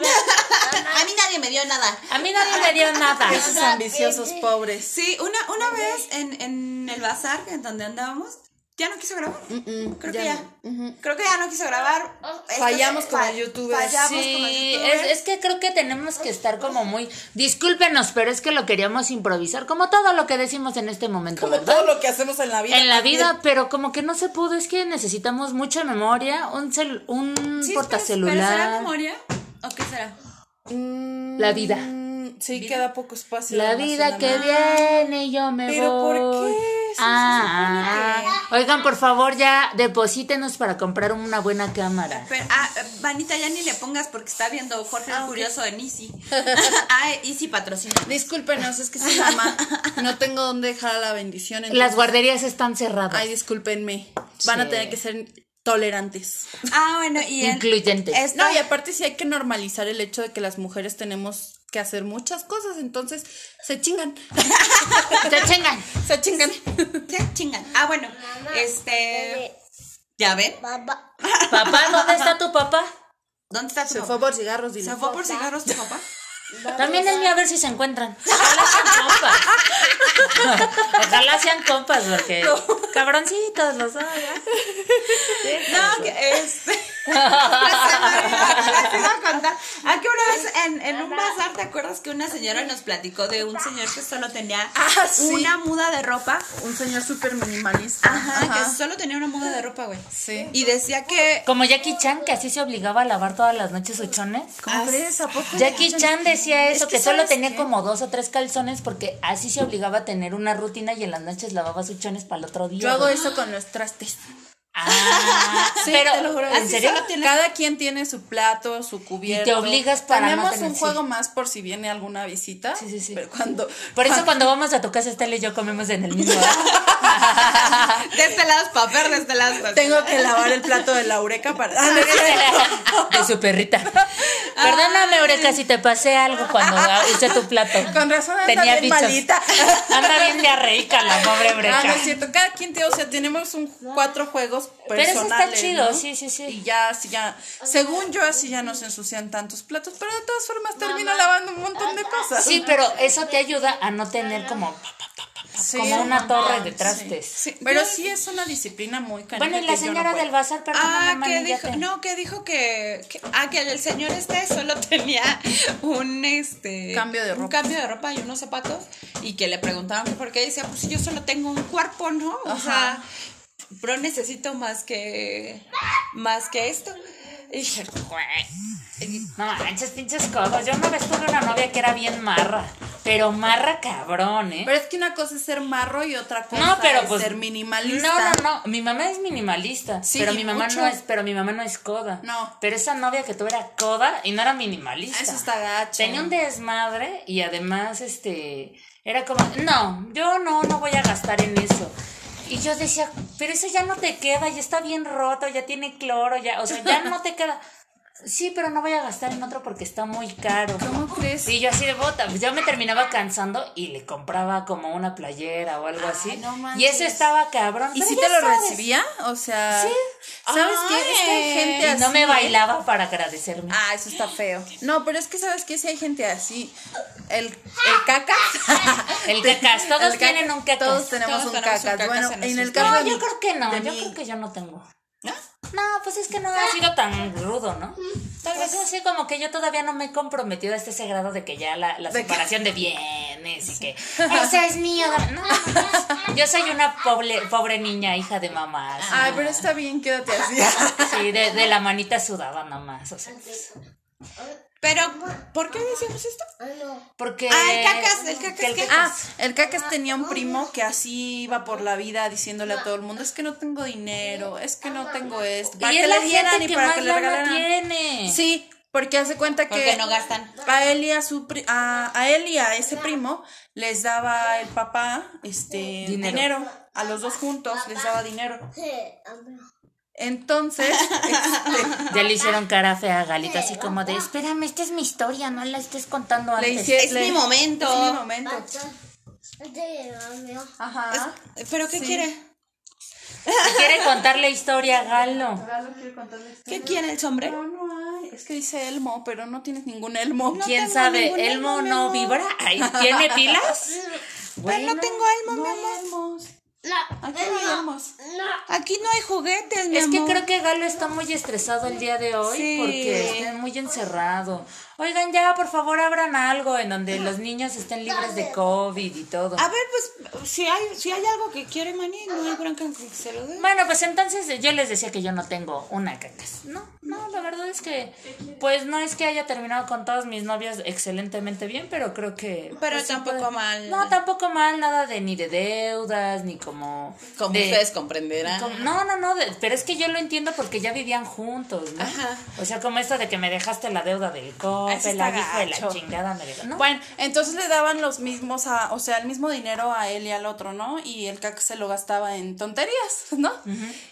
mí nadie me dio nada. A mí nadie me dio nada. Esos ambiciosos pobres. Sí, una, una vez en, en el bazar en donde andábamos, ya no quiso grabar. Creo ya que ya. no. Creo que ya no quiso grabar. Esto Fallamos como fa- youtubers. Fallamos como Sí, youtubers. es, es que creo que tenemos que estar como muy... Discúlpenos, pero es que lo queríamos improvisar, como todo lo que decimos en este momento, Como ¿verdad? todo lo que hacemos en la vida. En la también. vida, pero como que no se pudo, es que necesitamos mucha memoria, un, cel- un Sí, portacelular. ¿Pero será memoria? ¿O qué será? Mm, La vida. Sí, queda poco espacio. La vida que viene y yo me ¿Pero por voy. qué? Sí, se Ah, ah. Oigan, por favor, ya deposítenos para comprar una buena cámara. Pero, ah, Vanita, ya ni le pongas porque está viendo Jorge el Curioso en Easy. ah, Easy patrocina. Discúlpenos, es que soy mamá. No tengo dónde dejar la bendición. entonces- Las guarderías están cerradas. Ay, discúlpenme. Van a tener que ser tolerantes. Ah, bueno, y en- Incluyentes. esta- No, y aparte sí hay que normalizar el hecho de que las mujeres tenemos que hacer muchas cosas, entonces se chingan. Se chingan. se chingan. Se chingan. Ah, bueno, este. ¿Ya ven? Papá, ¿dónde está tu papá? ¿Dónde está tu Se papá? fue por cigarros, dile. ¿Se fue por cigarros tu papá? También el mío a ver si se encuentran. Ojalá sean compas. Ojalá sean compas, porque cabroncitos los dos. No, que este. Les iba- a contar. Aquí una vez en, en un bazar, ¿te acuerdas que una señora nos platicó de un señor que solo tenía Ah, sí. una muda de ropa? Un señor súper minimalista. Ajá, que solo tenía una muda de ropa, güey. Sí. Y decía que. Como Jackie Chan, que así se obligaba a lavar todas las noches sus chones. ¿Cómo crees? ¿A poco? Jackie Chan decía eso, Es que que, solo ¿sabes tenía qué? como dos o tres calzones porque así se obligaba a tener una rutina y en las noches lavaba sus chones para el otro día. Yo hago eso con los trastes. Ah, Sí, pero te lo juro. ¿en serio? tienes- Cada quien tiene su plato, su cubierto. Y te obligas para no Tenemos tener- un sí. juego más por si viene alguna visita. Sí, sí, sí. Pero cuando. Por eso cuando vamos a tu casa, Estela y yo comemos en el mismo. De este lado es papel, de este lado es. Tengo que lavar el plato de la ureca para. Ah, de su perrita. Perdóname, Eureka, si te pasé algo cuando usé tu plato. Con razón anda Tenía bien bichos. malita. Anda bien diarreica la pobre Ah, Eureka. no es cierto. Cada quien tiene, o sea, tenemos un cuatro juegos platos Pero eso está personales. chido, ¿no? sí, sí, sí. Y ya, así ya, según yo, así ya no se ensucian tantos platos, pero de todas formas termino lavando un montón de cosas. Sí, pero eso te ayuda a no tener como, pa, pa, pa, pa, pa, Sí. como una torre de trastes. Sí, Pero sí es una disciplina muy canija Bueno, y la no señora del bazar, perdón, Ah, mamá, que dijo, te- no, que dijo que, que- ah, que el señor este solo tenía un este Cambio de un ropa. cambio de ropa y unos zapatos y que le preguntaron que por qué decía, pues si yo solo tengo un cuerpo, ¿no? O Ajá. sea, pero necesito más que más que esto. Y dije, "Güey". No manches, pinches codos. Yo una vez tuve una novia que era bien marra. Pero marra cabrón, ¿eh? Pero es que una cosa es ser marro y otra cosa no, pero es pues. ser minimalista. No, no, no. Mi mamá es minimalista. Sí, pero mi mamá mucho. no es, pero mi mamá no es coda. No. Pero esa novia que tuve era coda y no era minimalista. Eso está gacho. Tenía un desmadre y además, este, era como, no, yo no, no voy a gastar en eso. Y yo decía, pero eso ya no te queda, ya está bien roto, ya tiene cloro, ya, o sea, ya no te queda. Sí, pero no voy a gastar en otro porque está muy caro. ¿Cómo crees? Y yo así de bota, yo me terminaba cansando y le compraba como una playera o algo así. no y ese estaba cabrón. ¿Y pero si te lo sabes. recibía? O sea, Sí. ¿sabes qué? Es que hay Ay, gente Y así. no me ¿eh? bailaba para agradecerme. Ah, eso está feo. No, pero es que sabes que si hay gente así. El, el cacas. El cacas, todos El tienen un cacas. Todos tenemos Todos un tenemos un cacas. cacas Bueno, en en el caso No, de yo creo que no, yo creo que yo no tengo. ¿No? Pues es que no ha sido tan rudo, ¿no? Tal vez así como que yo todavía no me he comprometido hasta ese grado de que ya la, la separación de bienes y que ese es mío. No, yo soy una pobre, pobre niña, hija de mamá. así. Ay, pero está bien, quédate así. Sí, de, de la manita sudada nomás, o sea. Pero ¿por qué decíamos esto? Porque... Ah, el cacas, el cacas, el ¿qué? Ah, el cacas tenía un primo que así iba por la vida diciéndole a todo el mundo, es que no tengo dinero, es que no tengo esto. Para y que es le la dieran y que para que le regalaran. tiene. Sí, porque hace cuenta que Porque no gastan. a él y a su pri- a, a él y a ese primo les daba el papá este Dinero. dinero. a los dos juntos les daba dinero. Entonces, este, Ya le hicieron cara fea a Galita, así como de, espérame, esta es mi historia, no la estés contando le antes. hice- Es le- mi momento. Es mi momento. Ajá. ¿Pero qué Sí. quiere? Quiere contar la historia, Galo. Galo quiere contarle esto. ¿Qué quiere el sombrero? No, no hay. Es que dice Elmo, pero no tienes ningún Elmo. ¿Quién sabe? ¿Elmo Elmo, no vibra? ¿Tiene pilas? Pero no tengo alma, No mi hay amor. Elmos. Aquí no hay Elmos. Aquí no hay juguetes, mi Es que amor. creo que Galo está muy estresado el día de hoy Sí. porque está muy encerrado. Oigan, ya, por favor, abran algo en donde los niños estén libres de COVID y todo. A ver, pues, si hay, si hay algo que quiere Mani, no hay bronca que se lo dé. Bueno, pues entonces yo les decía que yo no tengo una cacas. No, no, la verdad es que, pues no es que haya terminado con todas mis novias excelentemente bien, pero creo que. Pero pues, tampoco puede- mal. No, tampoco mal, nada de ni de deudas, ni como. Como de- ustedes comprenderán. como- no, no, no, de- pero es que yo lo entiendo porque ya vivían juntos, ¿no? Ajá. O sea, como esto de que me dejaste la deuda del Eso la de chingada me. ¿no? Bueno, entonces le daban los mismos, a, o sea, el mismo dinero a él y al otro, ¿no? Y el caca se lo gastaba en tonterías, ¿no?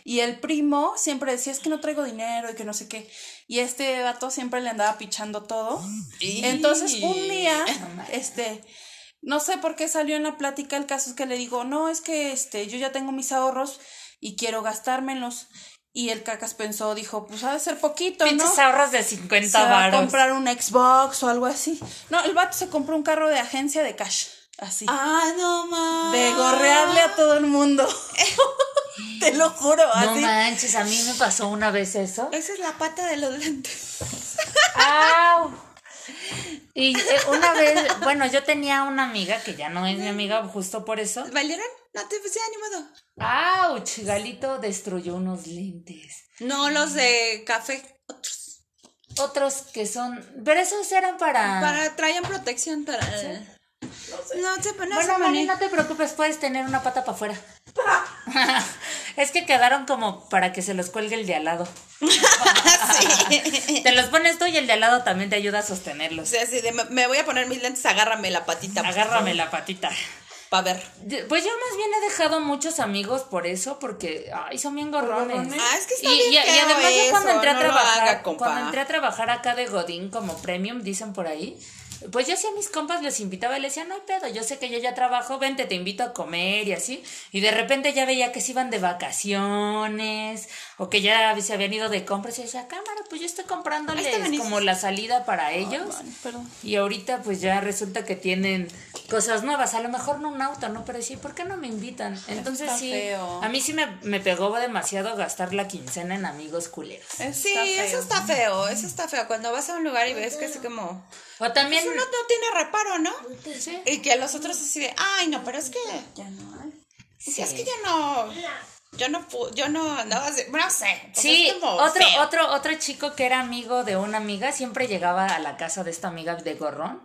Y el primo siempre decía, es que no traigo dinero y que no sé qué. Y este vato siempre le andaba pichando todo. Y- Entonces, un día, este, no sé por qué salió en la plática, el caso es que le digo, no, es que este, yo ya tengo mis ahorros y quiero gastármelos. Y el cacas pensó, dijo, pues ha de ser poquito, ¿no? Pinches ahorros de se 50 va a varos. comprar un Xbox o algo así. No, el vato se compró un carro de agencia de cash, así. Ah, no más. De gorrearle a todo el mundo. Te lo juro, No así. manches, a mí me pasó una vez eso. Esa es la pata de los lentes. ¡Au! Y eh, una vez, bueno, yo tenía una amiga que ya no es mi amiga justo por eso. ¿Valieron? No te puse animado. ¡Auch! Galito destruyó unos lentes. No los de café, otros. Otros que son. Pero esos eran para. Para, traían protección para. No sé, no bueno, sé, Mani, Mani. no te preocupes, puedes tener una pata para afuera. es que quedaron como para que se los cuelgue el de al lado. Sí. Te los pones tú y el de al lado también te ayuda a sostenerlos. O sea, así de, me, voy a poner mis lentes, agárrame la patita. Agárrame la patita. Para ver. Pues yo más bien he dejado muchos amigos por eso, porque ay, son bien gorrones. Ah, es que está y, bien y- y además yo cuando entré a no trabajar, haga, cuando entré a trabajar acá de Godín como premium, dicen por ahí, pues yo sí a mis compas les invitaba y les decía, no hay pedo, yo sé que yo ya trabajo, vente, te invito a comer y así. Y de repente ya veía que se iban de vacaciones o que ya se habían ido de compras y decía, cámara, pues yo estoy comprándoles como la salida para ellos. Y ahorita pues ya resulta que tienen cosas nuevas, a lo mejor no un auto, ¿no? Pero sí, ¿por qué no me invitan? Entonces Está sí, feo. a mí sí me, me pegó demasiado gastar la quincena en amigos culeros. Sí, eso está feo, eso está feo. Cuando vas a un lugar y ves que así como... O también... Pues uno no tiene reparo, ¿no? Sí. Y que los otros así de, ay, no, pero es que... Ya no hay. Sí, es que yo no... Yo no yo no, no, sé, no sé. Sí, otro, feo. otro, otro chico que era amigo de una amiga siempre llegaba a la casa de esta amiga de gorrón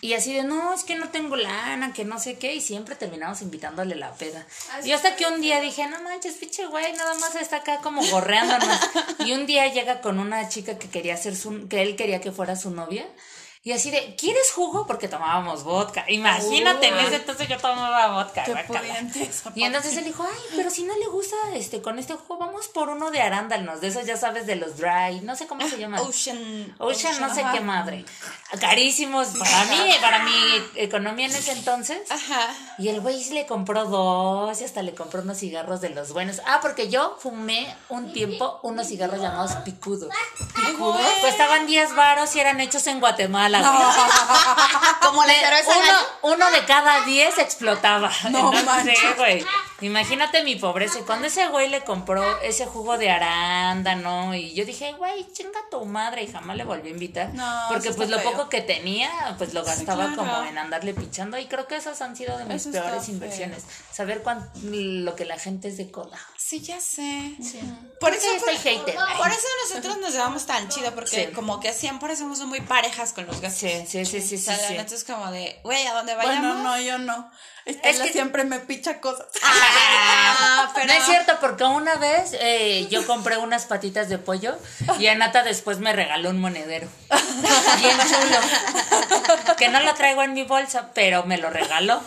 y así de no, es que no tengo lana, que no sé qué, y siempre terminamos invitándole la peda. Y hasta que un día dije, no manches, pinche güey, nada más está acá como gorreándonos. y un día llega con una chica que quería ser su, que él quería que fuera su novia. Y así de, ¿quieres jugo? Porque tomábamos vodka. Imagínate, en ese entonces yo tomaba vodka. Y entonces él dijo, ay, pero si no le gusta este con este jugo, vamos por uno de arándanos, de esos ya sabes, de los dry, no sé cómo se llaman. Ocean. Ocean, no sé ajá. qué madre. Carísimos para mí, para mi economía en ese entonces. Ajá. Y el güey le compró dos y hasta le compró unos cigarros de los buenos. Ah, porque yo fumé un tiempo unos cigarros llamados picudos. ¿Picudos? Costaban 10 varos y eran hechos en Guatemala. Güey. Como la uno, uno de cada 10 explotaba. No Entonces, güey. Imagínate mi pobreza. Y cuando ese güey le compró ese jugo de arándano, y yo dije, güey, chinga tu madre, y jamás le volví a invitar. No, porque pues lo feo. poco que tenía, pues lo gastaba claro. como en andarle pichando. Y creo que esas han sido de mis Eso peores feo. inversiones. Saber cuán, lo que la gente es de cola. Sí, ya sé. Por Por eso estoy hater. por eso nosotros nos llevamos tan chido, porque Sí. como que siempre somos muy parejas con los. Sí, sí, sí, sí, O sí. sea, la sí. neta es como de, güey, a donde vayamos. Bueno, no, yo no. Estela que- siempre me picha cosas. Ah, pero No es cierto, porque una vez eh, yo compré unas patitas de pollo y Anata después me regaló un monedero. Bien chulo. Que no lo traigo en mi bolsa, pero me lo regaló.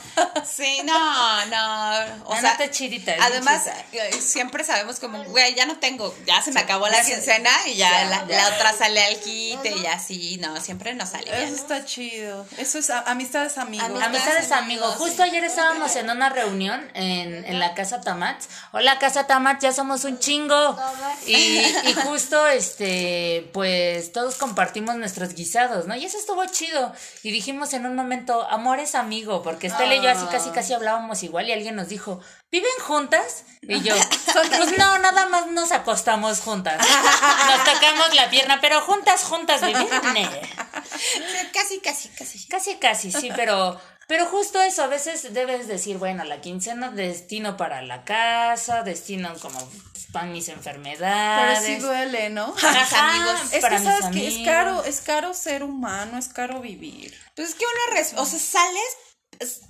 Sí, no, no. O Ah, sea, no chidita, es además, chida. eh, siempre sabemos como, güey, ya no tengo, ya se me acabó la quincena y ya, la, la otra sale al quite y así, no, siempre nos sale bien. Eso está chido. Eso es amistades amigos. Amistades. Amistades amigos. amigos, Justo ayer estábamos en una reunión en, en la casa Tamat. Hola casa Tamat, ya somos un chingo. Y, y justo este, pues todos compartimos nuestros guisados, ¿no? Y eso estuvo chido. Y dijimos en un momento, amor es amigo, porque Estela y yo así casi casi hablábamos igual y alguien nos dijo, ¿viven juntas? Y yo, pues no, nada más nos acostamos juntas. Nos tocamos la pierna, pero juntas, juntas vivir. Casi, casi, casi. Casi, casi, sí, pero, pero justo eso, a veces debes decir, bueno, la quincena destino para la casa, destino como para mis Pero enfermedades. sí duele, ¿no? Ajá, amigos. Es para que mis sabes que es caro, es caro ser humano, es caro vivir. Pues es que uno, res- o sea, sales, es-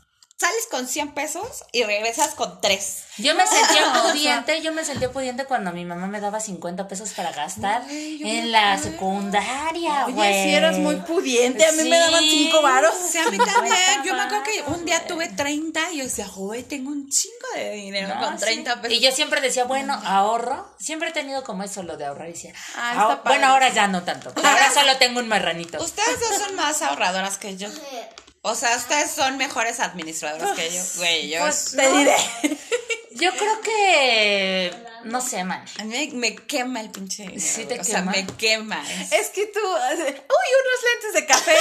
sales con 100 pesos y regresas con 3. Yo me sentía pudiente, yo me sentía pudiente cuando mi mamá me daba 50 pesos para gastar en la secundaria, Oye, si eras muy pudiente, a mí me daban Sí. cinco varos. Sí, a mí también. Yo me acuerdo que un día tuve 30 y yo decía, güey, tengo un chingo de dinero No, con sí. 30 pesos. Y yo siempre decía, bueno, ahorro. Siempre he tenido como eso, lo de ahorrar. Y decía, Ah, "Ah, está padre. bueno, ahora ya no tanto. Ahora solo tengo un marranito. Ustedes dos son más ahorradoras que yo. O sea, ustedes son mejores administradoras que yo. Güey, yo. Pues, Te diré. Yo creo que. No sé, man. a mí me, me quema el pinche dinero. Sí te güey. o sea, quema. me quema. Es que tú, uy, unos lentes de café.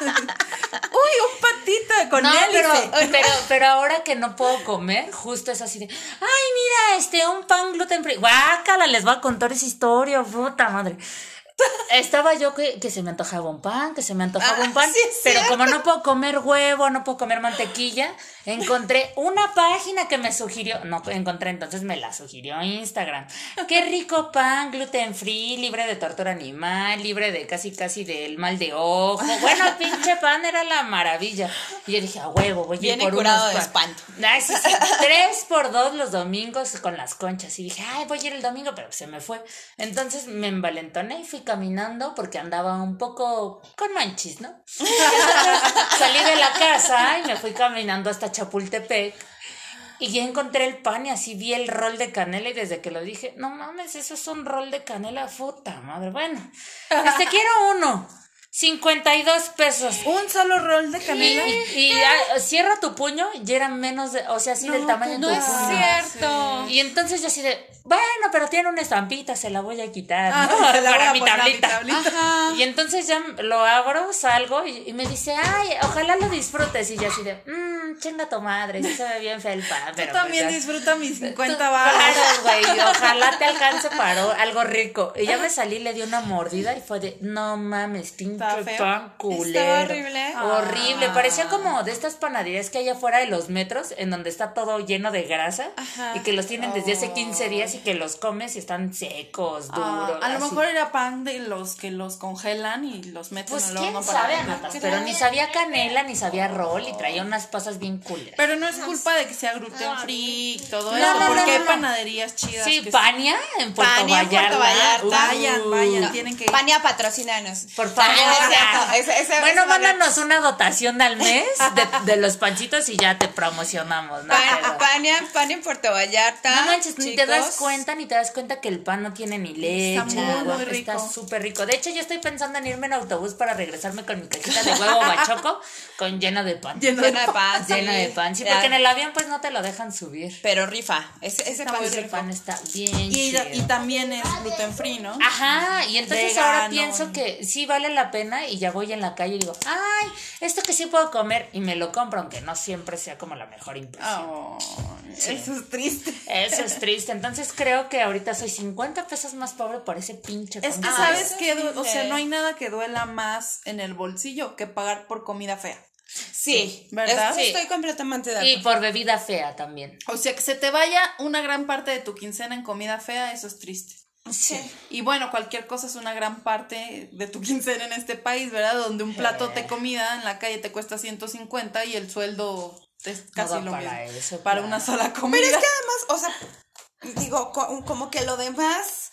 uy, un patito con No, pero, pero, pero ahora que no puedo comer, justo es así de. Ay, mira, este, un pan gluten free. Guácala, les voy a contar esa historia, puta madre. Estaba yo que, que se me antojaba un pan, que se me antojaba Ah, un pan, sí pero cierto. como no puedo comer huevo, no puedo comer mantequilla, encontré una página que me sugirió, no encontré, entonces me la sugirió Instagram. Qué rico pan, gluten free, libre de tortura animal, libre de casi casi del mal de ojo. Bueno, pinche pan era la maravilla. Y yo dije, a huevo, voy a ir por curado unos de pan". espanto. Ay, sí, sí. Tres por dos los domingos con las conchas. Y dije, ay, voy a ir el domingo, pero se me fue. Entonces me envalentoné y fui caminando porque andaba un poco con manchis, ¿no? Salí de la casa y me fui caminando hasta Chapultepec. Y ya encontré el pan y así vi el rol de canela y desde que lo dije, no mames, eso es un rol de canela, puta madre. Bueno, este quiero uno. 52 pesos. Un solo rol de canela. y- y, cierra tu puño y era menos de, o sea, así del tamaño de No tu es puño. cierto. Y entonces yo así de, bueno, pero tiene una estampita, se la voy a quitar, Ah, ¿no? se la voy Para a mi poner a mi tablita. Ajá. Y entonces ya lo abro, salgo y, y me dice, ay, ojalá lo disfrutes. Y yo así de, mmm, chinga tu madre, sí se ve bien fea el pan. Pero Tú también pues disfruta mis Tú- 50 baros. Claro, güey, ojalá te alcance para algo rico. Y ya me salí, le di una mordida y fue de, no mames, pinche ¿Estaba feo? pan culero. Estaba horrible. Horrible, parecía como de estas panaderías que hay afuera de los metros, en donde está todo lleno de grasa Ajá. y que los tienen desde hace 15 días y que los comes y están secos, Ah, duros. a lo así. mejor era pan de los que los congelan y los meten Pues al quién horno para sabe. Anatas, pero ni sabía canela, ni sabía rol y traía unas pasas bien culeras. Pero no es culpa de que sea gluten free y todo No, eso, no, no, porque no, hay panaderías chidas. Sí, que Pania en Puerto Pania en Vallarta. Puerto Vallarta. Uh, Vayan, vayan, tienen que ir. Pania, patrocínanos. Por favor. Ah, bueno, mándanos una dotación al mes de, de los panchitos y ya te promocionamos. ¿no? Pan- Pania en Puerto Vallarta. No manches, ni te das cuenta, ni te das cuenta que el pan no tiene ni leche. muy, ni agua. muy rico. Está súper rico. De hecho, yo estoy pensando en irme en autobús para regresarme con mi cajita de huevo bachoco con lleno de pan. Lleno de pan. sí. Lleno de pan. Sí, porque en el avión pues no te lo dejan subir. Pero rifa. Ese, ese Está pan muy es Ese rico. pan está bien Y, chido. y también es gluten free, ¿no? Ajá, y entonces ahora pienso que sí vale la pena y ya voy en la calle y digo, ay, esto que sí puedo comer y me lo compro, aunque no siempre sea como la mejor impresión. Oh, Eso es triste. Eso es triste, entonces creo que ahorita soy 50 pesos más pobre por ese pinche Es que sabes que, o sea, no hay nada que duela más en el bolsillo que pagar por comida fea. Sí, ¿verdad? Sí. Estoy completamente de Y acuerdo. por bebida fea también. O sea, que se te vaya una gran parte de tu quincena en comida fea, eso es triste. Sí. Y bueno, cualquier cosa es una gran parte de tu quincena en este país, ¿verdad? Donde un plato de comida en la calle te cuesta 150 y el sueldo es casi lo para mismo. eso, para una sola comida. Pero es que además, o sea, digo, co- como que lo demás,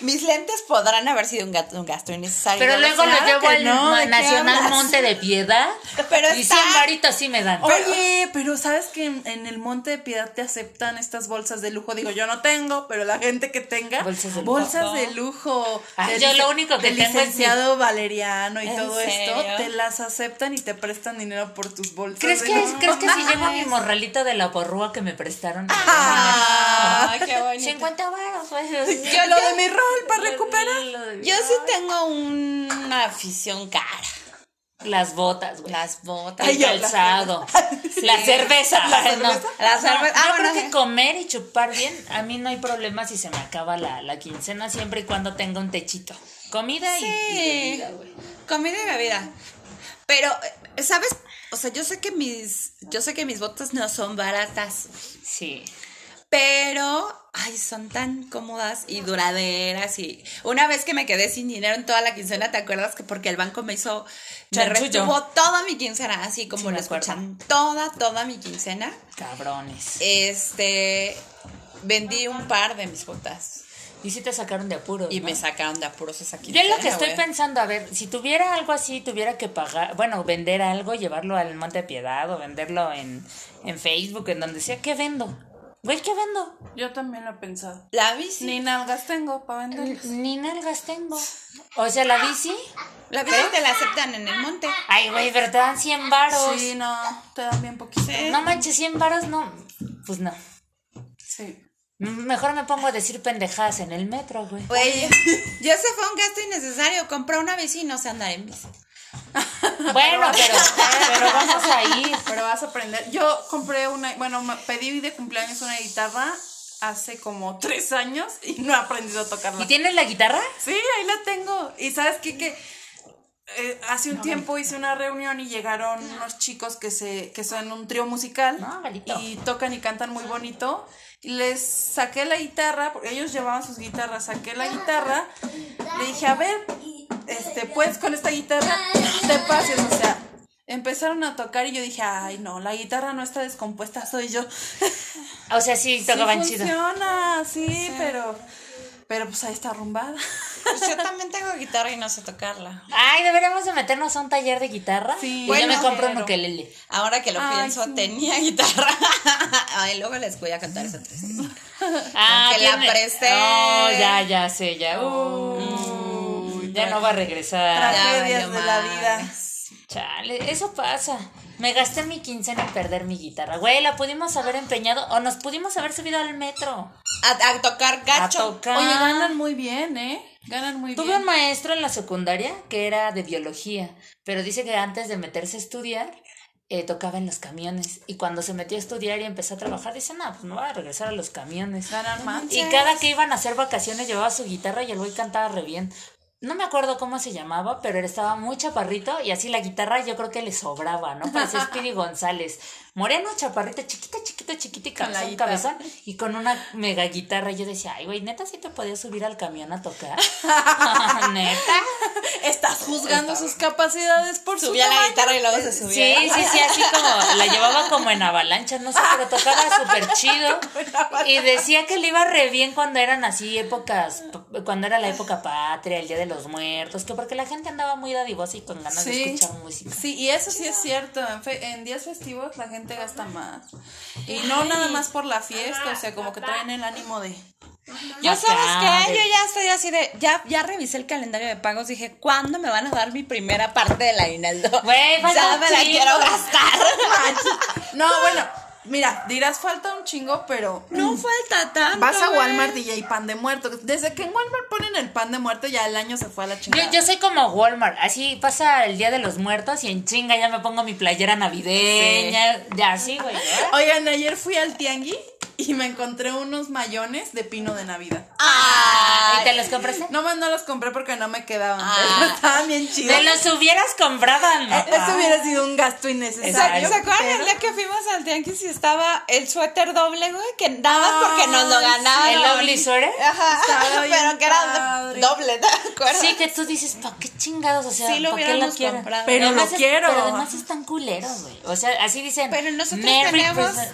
mis lentes podrán haber sido un, gasto, un gasto innecesario. Pero luego lo llevo al no, ¿de Nacional? Monte de Piedad Pero y está- 100 varitos sí me dan. Oye, pero ¿sabes que en, en el Monte de Piedad te aceptan estas bolsas de lujo? Digo, yo no tengo, pero la gente que tenga Bolsas de lujo. bolsas de lujo. Ah, del yo lo único que tengo es mi- licenciado Valeriano y ¿En todo esto, te las aceptan y te prestan dinero por tus bolsas. ¿Crees de que, lujo. ¿Crees que si llevo mi morralito de la porrúa que me prestaron? Ay, qué bonito. 50 varos, güey. Yo lo de mi rol para recuperar. Yo sí tengo una afición cara. Las botas, güey. Las botas. El calzado. La cerveza. La No. cerveza. La No, cerveza. Ah, yo bueno, creo que sí. comer y chupar bien, a mí no hay problema si se me acaba la, la quincena siempre y cuando tenga un techito. Comida y- y, Sí. bebida, güey. Comida y bebida. Pero, eh, ¿sabes? O sea, yo sé que mis, yo sé que mis botas no son baratas, Sí. Pero, ay, son tan cómodas y duraderas y una vez que me quedé sin dinero en toda la quincena, ¿te acuerdas que porque el banco me hizo, me retuvo toda mi quincena, así como Sí, lo escuchan, toda, toda mi quincena, Cabrones. este, vendí un par de mis botas Y si te sacaron de apuros. y ¿no? me sacaron de apuros esa Yo quincena, es lo que estoy pensando, a ver, si tuviera algo así, tuviera que pagar, bueno, vender algo, llevarlo al Monte de Piedad o venderlo en, en Facebook, en donde sea, ¿qué vendo? Güey, ¿qué vendo? Yo también lo he pensado. La bici. Ni nalgas tengo para venderlas. Ni nalgas tengo. O sea, la bici. La bici te la aceptan en el monte. Ay, güey, pero te dan 100 varos. Sí, no, te dan bien poquito. No manches, 100 varos no. Pues no. Sí. Mejor me pongo a decir pendejadas en el metro, güey. Güey, ya se fue un gasto innecesario. Compré una bici y no sé andar en bici. Bueno, pero, pero vamos a ir. Pero vas a aprender. Yo compré una, bueno, me pedí de cumpleaños una guitarra hace como tres años y no he aprendido a tocarla. ¿Y tienes la guitarra? Sí, ahí la tengo. Y sabes qué? que eh, hace un tiempo hice una reunión y llegaron unos chicos que se que son un trío musical No, y tocan y cantan muy bonito. Y les saqué la guitarra, porque ellos llevaban sus guitarras, saqué la guitarra, le dije, a ver, este, pues con esta guitarra te pases, o sea, empezaron a tocar y yo dije, ay no, la guitarra no está descompuesta, soy yo. O sea, sí, tocaban sí chido. funciona, sí, pero, pero pues ahí está arrumbada. Pues yo también tengo guitarra y no sé tocarla. Ay, deberíamos de meternos a un taller de guitarra. Sí. y yo Bueno, me compro un ukelele. Ahora que lo Ay, pienso, sí. tenía guitarra. Ay, luego les voy a contar esa triste historia. Ah, Aunque la presté. Oh, ya, ya sé, ya. Uh. Ya no va a regresar. Tragedias de la vida. Chale, eso pasa. Me gasté mi quincena en perder mi guitarra. Güey, la pudimos haber empeñado o nos pudimos haber subido al metro. A, a tocar A gacho. tocar. Oye, ganan muy bien, ¿eh? Ganan muy Tuve bien. un maestro en la secundaria que era de biología, pero dice que antes de meterse a estudiar, eh, tocaba en los camiones. Y cuando se metió a estudiar y empezó a trabajar, dice, no, pues no va a regresar a los camiones. Ganan más. Y cada que iban a hacer vacaciones llevaba su guitarra y el güey cantaba re bien. No me acuerdo cómo se llamaba, pero él estaba muy chaparrito y así la guitarra yo creo que le sobraba, ¿no? Parecía Speedy González. Moreno, chaparrito, chiquito, chiquito, chiquito y Con la cabezón, cabezón. Y con una mega guitarra. Y yo decía, ay, güey, neta, sí te podías subir al camión a tocar. neta. Estás juzgando sus capacidades por su Subía la tamaño. guitarra y luego se subía. Sí, sí, sí, así como la llevaba como en avalancha, no sé, pero tocaba súper chido. Y decía que le iba re bien cuando eran así épocas, cuando era la época patria, el Día de los Muertos, que porque la gente andaba muy dadivosa y con ganas de Sí, escuchar música. sí, y eso sí es cierto. En, fe- en días festivos la gente gasta más. Y no nada más por la fiesta, o sea, como que traen el ánimo de. Yo sabes qué, yo ya estoy así de, ya, ya revisé el calendario de pagos, dije, ¿cuándo me van a dar mi primera parte del aguinaldo? Güey, ya me la quiero gastar. No, bueno, mira, dirás falta un chingo, pero. No falta tanto. Vas a. Walmart y hay pan de muerto. Desde que en Walmart ponen el pan de muerto, ya el año se fue a la chingada. yo soy como Walmart, así pasa el Día de los Muertos y en chinga ya me pongo mi playera navideña, ya así, güey. ¿eh? Oigan, ayer fui al tianguis y me encontré unos mayones de pino de Navidad. Ah, ¿Y te los compraste? Nomás no los compré porque no me quedaban. Ah. pero estaban bien chidos. Te los hubieras comprado, ¿no? Eh, Eso hubiera sido un gasto innecesario. ¿Se acuerdan el pero- día que fuimos al tianguis y estaba el suéter doble, güey? Que dabas porque nos lo Ay, ganaron. ¿El lovely sweater? Ajá, pero que era padre. doble, ¿te acuerdas? Sí, que tú dices, ¿para qué chingados? O sea, Sí lo ¿para qué lo hubiéramos quiero? comprado. Pero Además lo es- quiero. Pero además están culeros, güey. O sea, así dicen. Pero nosotros Merry tenemos... Christmas.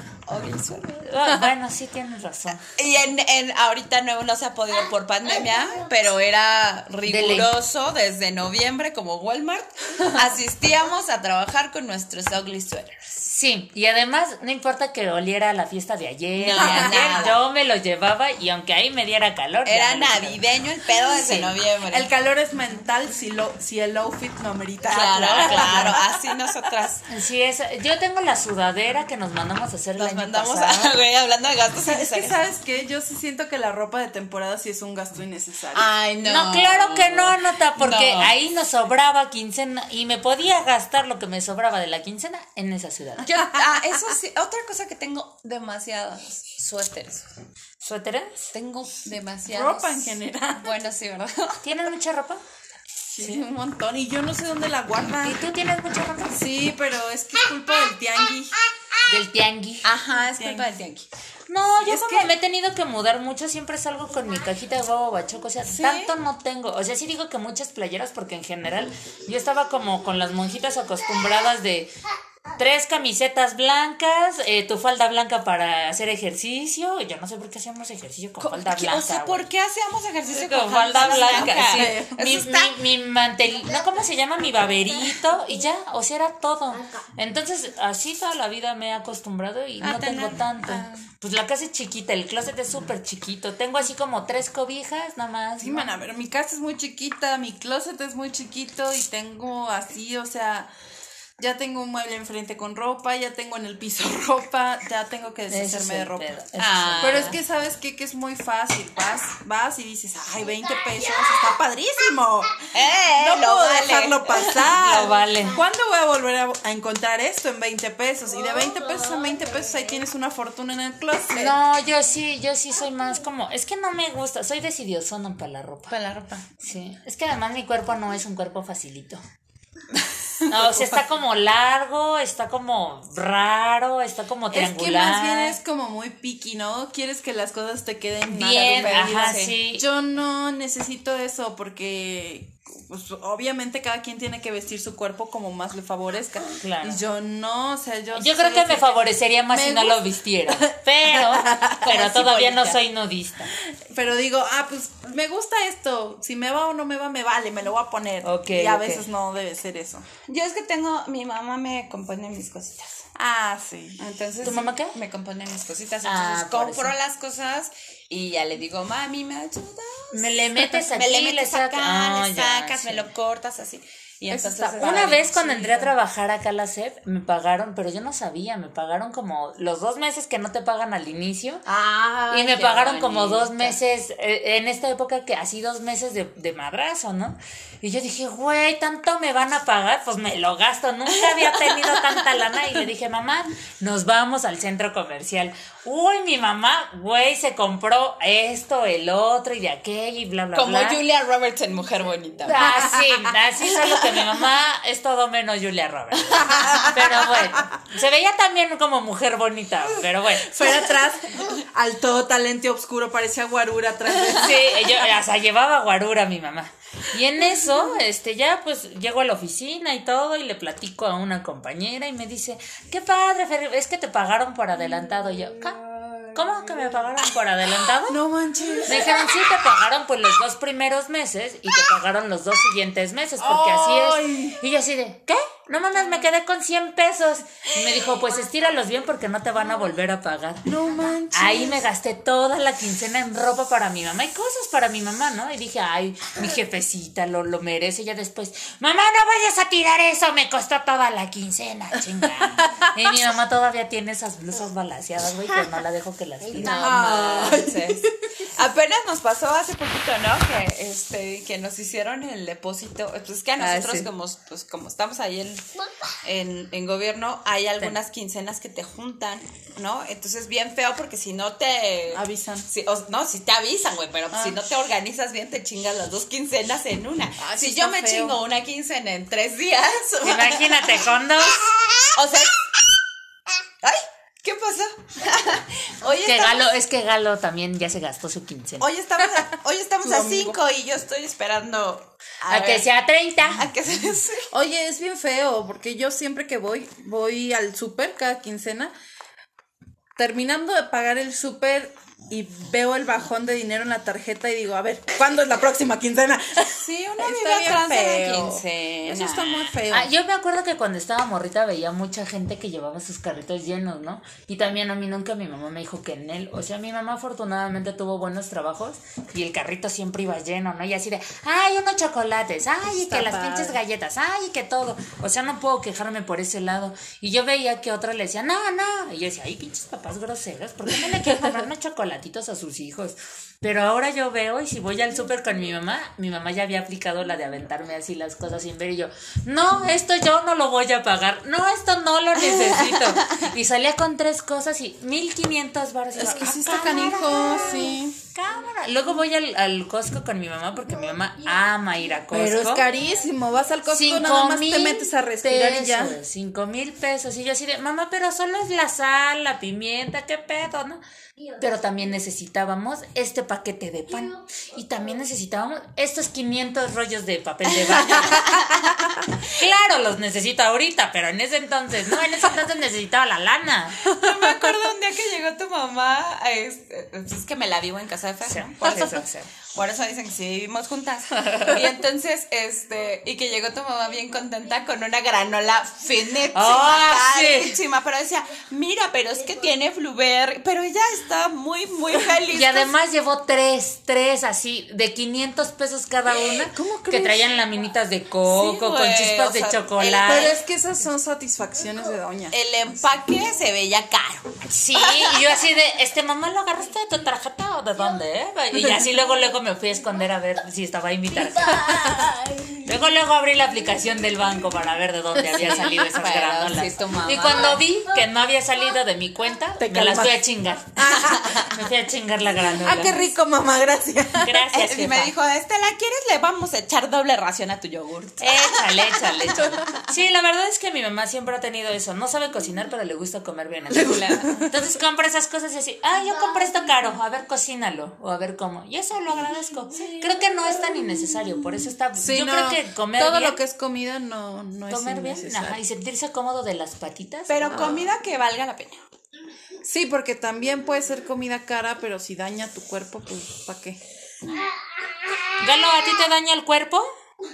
Sweater. Ah, bueno, sí tienes razón. Y en, en ahorita no, no se ha podido por pandemia, pero era riguroso desde noviembre como Walmart. Asistíamos a trabajar con nuestros ugly sweaters. Sí, y además no importa que oliera la fiesta de ayer, No, de ayer, yo me lo llevaba y aunque ahí me diera calor. Era navideño el pedo desde Sí. noviembre. El calor es mental si, lo, si el outfit lo amerita. Claro, claro, así nosotras Sí, es, yo tengo la sudadera que nos mandamos a hacer el año mandamos pasado. a, güey, hablando de gastos Es que, innecesarios. ¿sabes qué? Yo sí siento que la ropa de temporada sí es un gasto innecesario. Ay, no. No, claro que no, Nota, porque No. ahí nos sobraba quincena y me podía gastar lo que me sobraba de la quincena en esa ciudad. Yo, ah, eso sí, otra cosa que tengo demasiados suéteres. ¿Suéteres? Tengo demasiados. Ropa en general. Bueno, sí, ¿verdad? ¿Tienes mucha ropa? Sí, un montón. Y yo no sé dónde la guardan. ¿Y tú tienes mucha ropa? Sí, pero es que es culpa del tianguis. Del tianguis. Ajá, es culpa del tianqui. No, yo es como que- me he tenido que mudar mucho, siempre salgo con mi cajita de huevo bachoco, o sea, tanto no tengo. O sea, sí digo que muchas playeras, porque en general yo estaba como con las monjitas acostumbradas de tres camisetas blancas, eh, tu falda blanca para hacer ejercicio. Yo no sé por qué hacemos ejercicio con falda ¿Qué- blanca. o sea. ¿por qué hacíamos ejercicio con falda blanca, sí. Mi, está- mi, mi mantel, no, ¿cómo se llama? Mi baberito y ya, o sea, era todo. Entonces, así toda la vida me he acostumbrado y no tengo tanto. ah. Pues la casa es chiquita, el closet es súper chiquito. Tengo así como tres cobijas nada más. Sí, man, a ver, mi casa es muy chiquita, mi closet es muy chiquito y tengo así, o sea, ya tengo un mueble enfrente con ropa, ya tengo en el piso ropa, ya tengo que deshacerme de ropa. pedo, Ah. Pero es que sabes qué? que es muy fácil, vas, vas y dices, ay, 20 pesos, está padrísimo. ¡Eh! No lo puedo vale. dejarlo pasar. Lo vale. ¿Cuándo voy a volver a, a encontrar esto en 20 pesos? Y de 20 pesos a 20 pesos ahí tienes una fortuna en el closet. No, yo sí, yo sí soy más como, es que no me gusta, soy decidiosona para la ropa. Para la ropa. Sí, es que además mi cuerpo no es un cuerpo facilito. No, o sea, está como largo, está como raro, está como Es que triangular. más bien es como muy picky, ¿no? Quieres que las cosas te queden Bien, ajá, sí. Yo no necesito eso porque pues, obviamente cada quien tiene que vestir su cuerpo como más le favorezca. Claro. Y yo no, o sea, yo Yo creo que me favorecería más Me si no lo vistiera. Pero, pero todavía no soy nudista. Pero digo, ah, pues me gusta esto. Si me va o no me va, me vale, me lo voy a poner. Ok, y a veces no debe ser eso. Yo es que tengo, mi mamá me compone mis cositas. Ah, sí. Entonces, ¿Tu mamá qué? Me compone mis cositas. Ah, Entonces por compro eso. las cosas Y ya le digo, mami, ¿me ayudas? Me le metes aquí, me le metes acá, Ah, le ya, sacas, sí. me lo cortas así. Y entonces Una vez cuando entré a trabajar acá a la SEP, me pagaron, pero yo no sabía, me pagaron como los dos meses que no te pagan al inicio. Ay, y me pagaron como dos meses, eh, en esta época que así dos meses de, de madrazo, ¿no? Y yo dije, güey, ¿tanto me van a pagar? Pues me lo gasto, nunca había tenido tanta lana. Y le dije, mamá, nos vamos al centro comercial. Uy, mi mamá, güey, se compró esto, el otro y de aquello y bla, bla, Como bla. Julia Roberts en Mujer Bonita. Así, así solo que mi mamá es todo menos Julia Roberts. Pero bueno, se veía también como mujer bonita, pero bueno. Fuera atrás, al todo talente oscuro, parecía guarura atrás de Sí, yo, o sea, llevaba guarura mi mamá. Y en eso, este, ya pues llego a la oficina y todo y le platico a una compañera y me dice, qué padre, Fer, es que te pagaron por adelantado. Y yo. ¿Cómo que me pagaron por adelantado? No manches. Me dijeron, sí, te pagaron pues los dos primeros meses y te pagaron los dos siguientes meses, porque así es. Y yo así de, ¿qué? No mames, me quedé con 100 pesos. Y me dijo, pues estíralos bien porque no te van a volver a pagar. No manches. Ahí me gasté toda la quincena en ropa para mi mamá y cosas para mi mamá, ¿no? Y dije, ay, mi jefecita lo, lo merece. Y ya después, mamá, no vayas a tirar eso, me costó toda la quincena, chingada. Y mi mamá todavía tiene esas blusas balaseadas, güey, que no la dejo que las tire. No manches. Apenas nos pasó hace poquito, ¿no? Que este, que nos hicieron el depósito. Pues es que a Ah, nosotros, sí. como, pues, como estamos ahí en, en, en gobierno, hay algunas quincenas que te juntan, ¿no? Entonces bien feo porque si no te Avisan. si- o- no, si te avisan, güey, pero Ah. si no te organizas bien, te chingas las dos quincenas en una. Ah, si yo me feo. chingo una quincena en tres días, Imagínate, con dos. o sea, ay, ¿qué pasó? Hoy Que estamos- Galo, es que Galo también ya se gastó su quincena. Hoy estamos a, hoy estamos a amigo. cinco y yo estoy esperando a que ver, sea 30. a que se sí. Oye, es bien feo, porque yo siempre que voy, voy al súper cada quincena, terminando de pagar el súper y veo el bajón de dinero en la tarjeta y digo, a ver, ¿cuándo es la próxima quincena? Sí, una Está vida atrás de la quincena. Eso está muy feo. Ah, yo me acuerdo que cuando estaba morrita veía mucha gente que llevaba sus carritos llenos, ¿no? Y también a mí nunca mi mamá me dijo que en él, o sea, mi mamá afortunadamente tuvo buenos trabajos y el carrito siempre iba lleno, ¿no? Y así de, ay, unos chocolates, ay, y que las pinches galletas, ay, y que todo. O sea, no puedo quejarme por ese lado. Y yo veía que otra le decía, no, no. Y yo decía, ay, pinches papás groseros, ¿por qué no le quieren comprar unos chocolatitos a sus hijos? Pero ahora yo veo y si voy al súper con mi mamá, mi mamá ya había aplicado la de aventarme así las cosas sin ver y yo, no, esto yo no lo voy a pagar, no, esto no lo necesito. Y salía con tres cosas y 1500 baros. Es que "Ah, sí está cámara, canijo, sí. Cámara". Luego voy al, al Costco con mi mamá porque mi mamá ama ir a Costco. Pero es carísimo, vas al Costco, Cinco nada más te metes a respirar y ya. Cinco mil pesos. Y yo así de, mamá, pero solo es la sal, la pimienta, qué pedo, ¿no? Pero también necesitábamos este paquete de pan. Y también necesitábamos estos 500 rollos de papel de baño. claro, los necesito ahorita, pero en ese entonces, no, en ese entonces necesitaba la lana. No me acuerdo un día que llegó tu mamá, este, pues es que me la vivo en casa de Fer, ¿no? Sí, Por sí, eso, sí, sí. Por eso dicen que sí vivimos juntas. Y entonces, este, y que llegó tu mamá bien contenta con una granola finísima, Ah, sí. pero decía, mira, pero es que tiene blueberry, pero ella está muy, muy feliz. Y además llevó tres, tres así, de 500 pesos cada una. ¿Cómo Que crees? traían laminitas de coco, Sí, con chispas o de chocolate. Pero es que esas son satisfacciones de doña. El empaque se veía caro. Sí, y yo así de, este mamá lo agarraste de tu tarjeta o de dónde, eh? Y así luego luego me fui a esconder a ver si estaba ahí mi tarjeta. Luego luego abrí la aplicación del banco para ver de dónde había salido esas Pero granolas. sí. Y cuando vi que no había salido de mi cuenta, Te me las fui a chingar. me fui a chingar la granola. Ah, qué rico, mamá, gracias. Gracias, Y me jefa. dijo, este, ¿la quieres? Le vamos a echar doble ración a tu yogurt. Échale, échale, échale. Sí, la verdad es que mi mamá siempre ha tenido eso. No sabe cocinar, pero le gusta comer bien. Entonces compra esas cosas y así, ah, yo compré esto caro, a ver, cocínalo, o a ver cómo. Y eso lo agradezco. Creo que no es tan innecesario, por eso está... Sí, yo no, creo que comer todo bien, lo que es comida no, no es comer bien, innecesario. ajá, y sentirse cómodo de las patitas. Pero comida que valga la pena. Sí, porque también puede ser comida cara, pero si daña tu cuerpo, pues ¿para qué? Galo, ¿a ti te daña el cuerpo?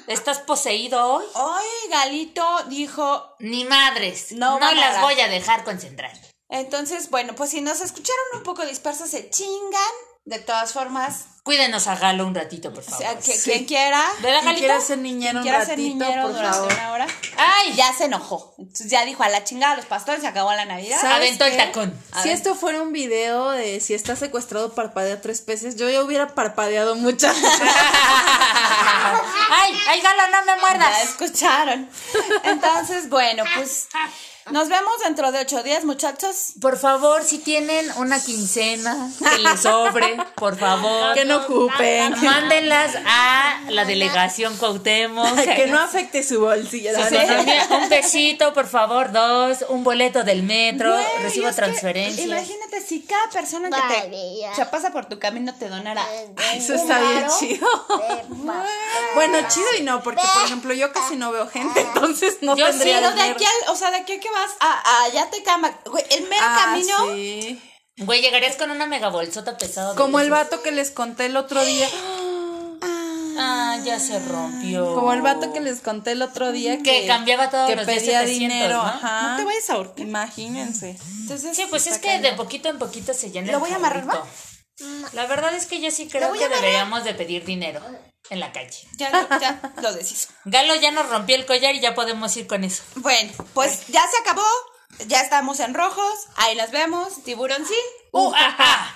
¿Estás poseído hoy? Hoy Galito dijo, Ni madres. No No, las voy a dejar concentrar. entonces, bueno, pues si nos escucharon un poco dispersos, se chingan De todas formas, Cuídenos a Galo un ratito, por o favor. sea, que, quien quiera, ¿Verdad, Quien quiera ser niñero un quiera ser ratito, niñero por durante favor. una hora, ¡Ay! ya se enojó. Entonces ya dijo a la chingada los pastores, se acabó la Navidad. ¿Sabes Aventó el tacón. A Si ver. esto fuera un video de si está secuestrado parpadea tres veces, yo ya hubiera parpadeado muchas. ¡Ay! ¡Ay, Galo, no me Ya muerdas! escucharon. Entonces, bueno, pues nos vemos dentro de ocho días, muchachos. Por favor, si tienen una quincena que les sobre, por favor. que no ocupen. Mándenlas a la delegación Cuauhtémoc. que no afecte su bolsillo. ¿no? economía. Un besito, por favor, dos, un boleto del metro, Güey, recibo transferencias. Imagínate si cada persona que te se pasa por tu camino te donara. Eso está bien chido. Bueno, chido y no, porque por ejemplo yo casi no veo gente, entonces no Yo sí, tendría Pero de dinero. aquí al, o sea, de aquí a que vas a, a ya te cama, güey, el mero Ah, camino. sí. Güey, llegarías con una mega bolsota pesada. Como el vato que les conté el otro día. Ah, ya se rompió. Como el vato que les conté el otro día que, Que cambiaba todos que los pedía 700, dinero, ¿no? ajá. No te vayas a ahorcar. Imagínense. Entonces, Sí, pues es que de poquito en poquito se llena ¿Lo el voy a amarrar, jarrito. La verdad es que yo sí creo que deberíamos de pedir dinero en la calle. Ya, lo- ya lo deshizo. Galo ya nos rompió el collar y ya podemos ir con eso. Bueno, pues ya se acabó. Ya estamos en rojos. Ahí nos vemos. Tiburón sí. ¡Uh, ah, ah!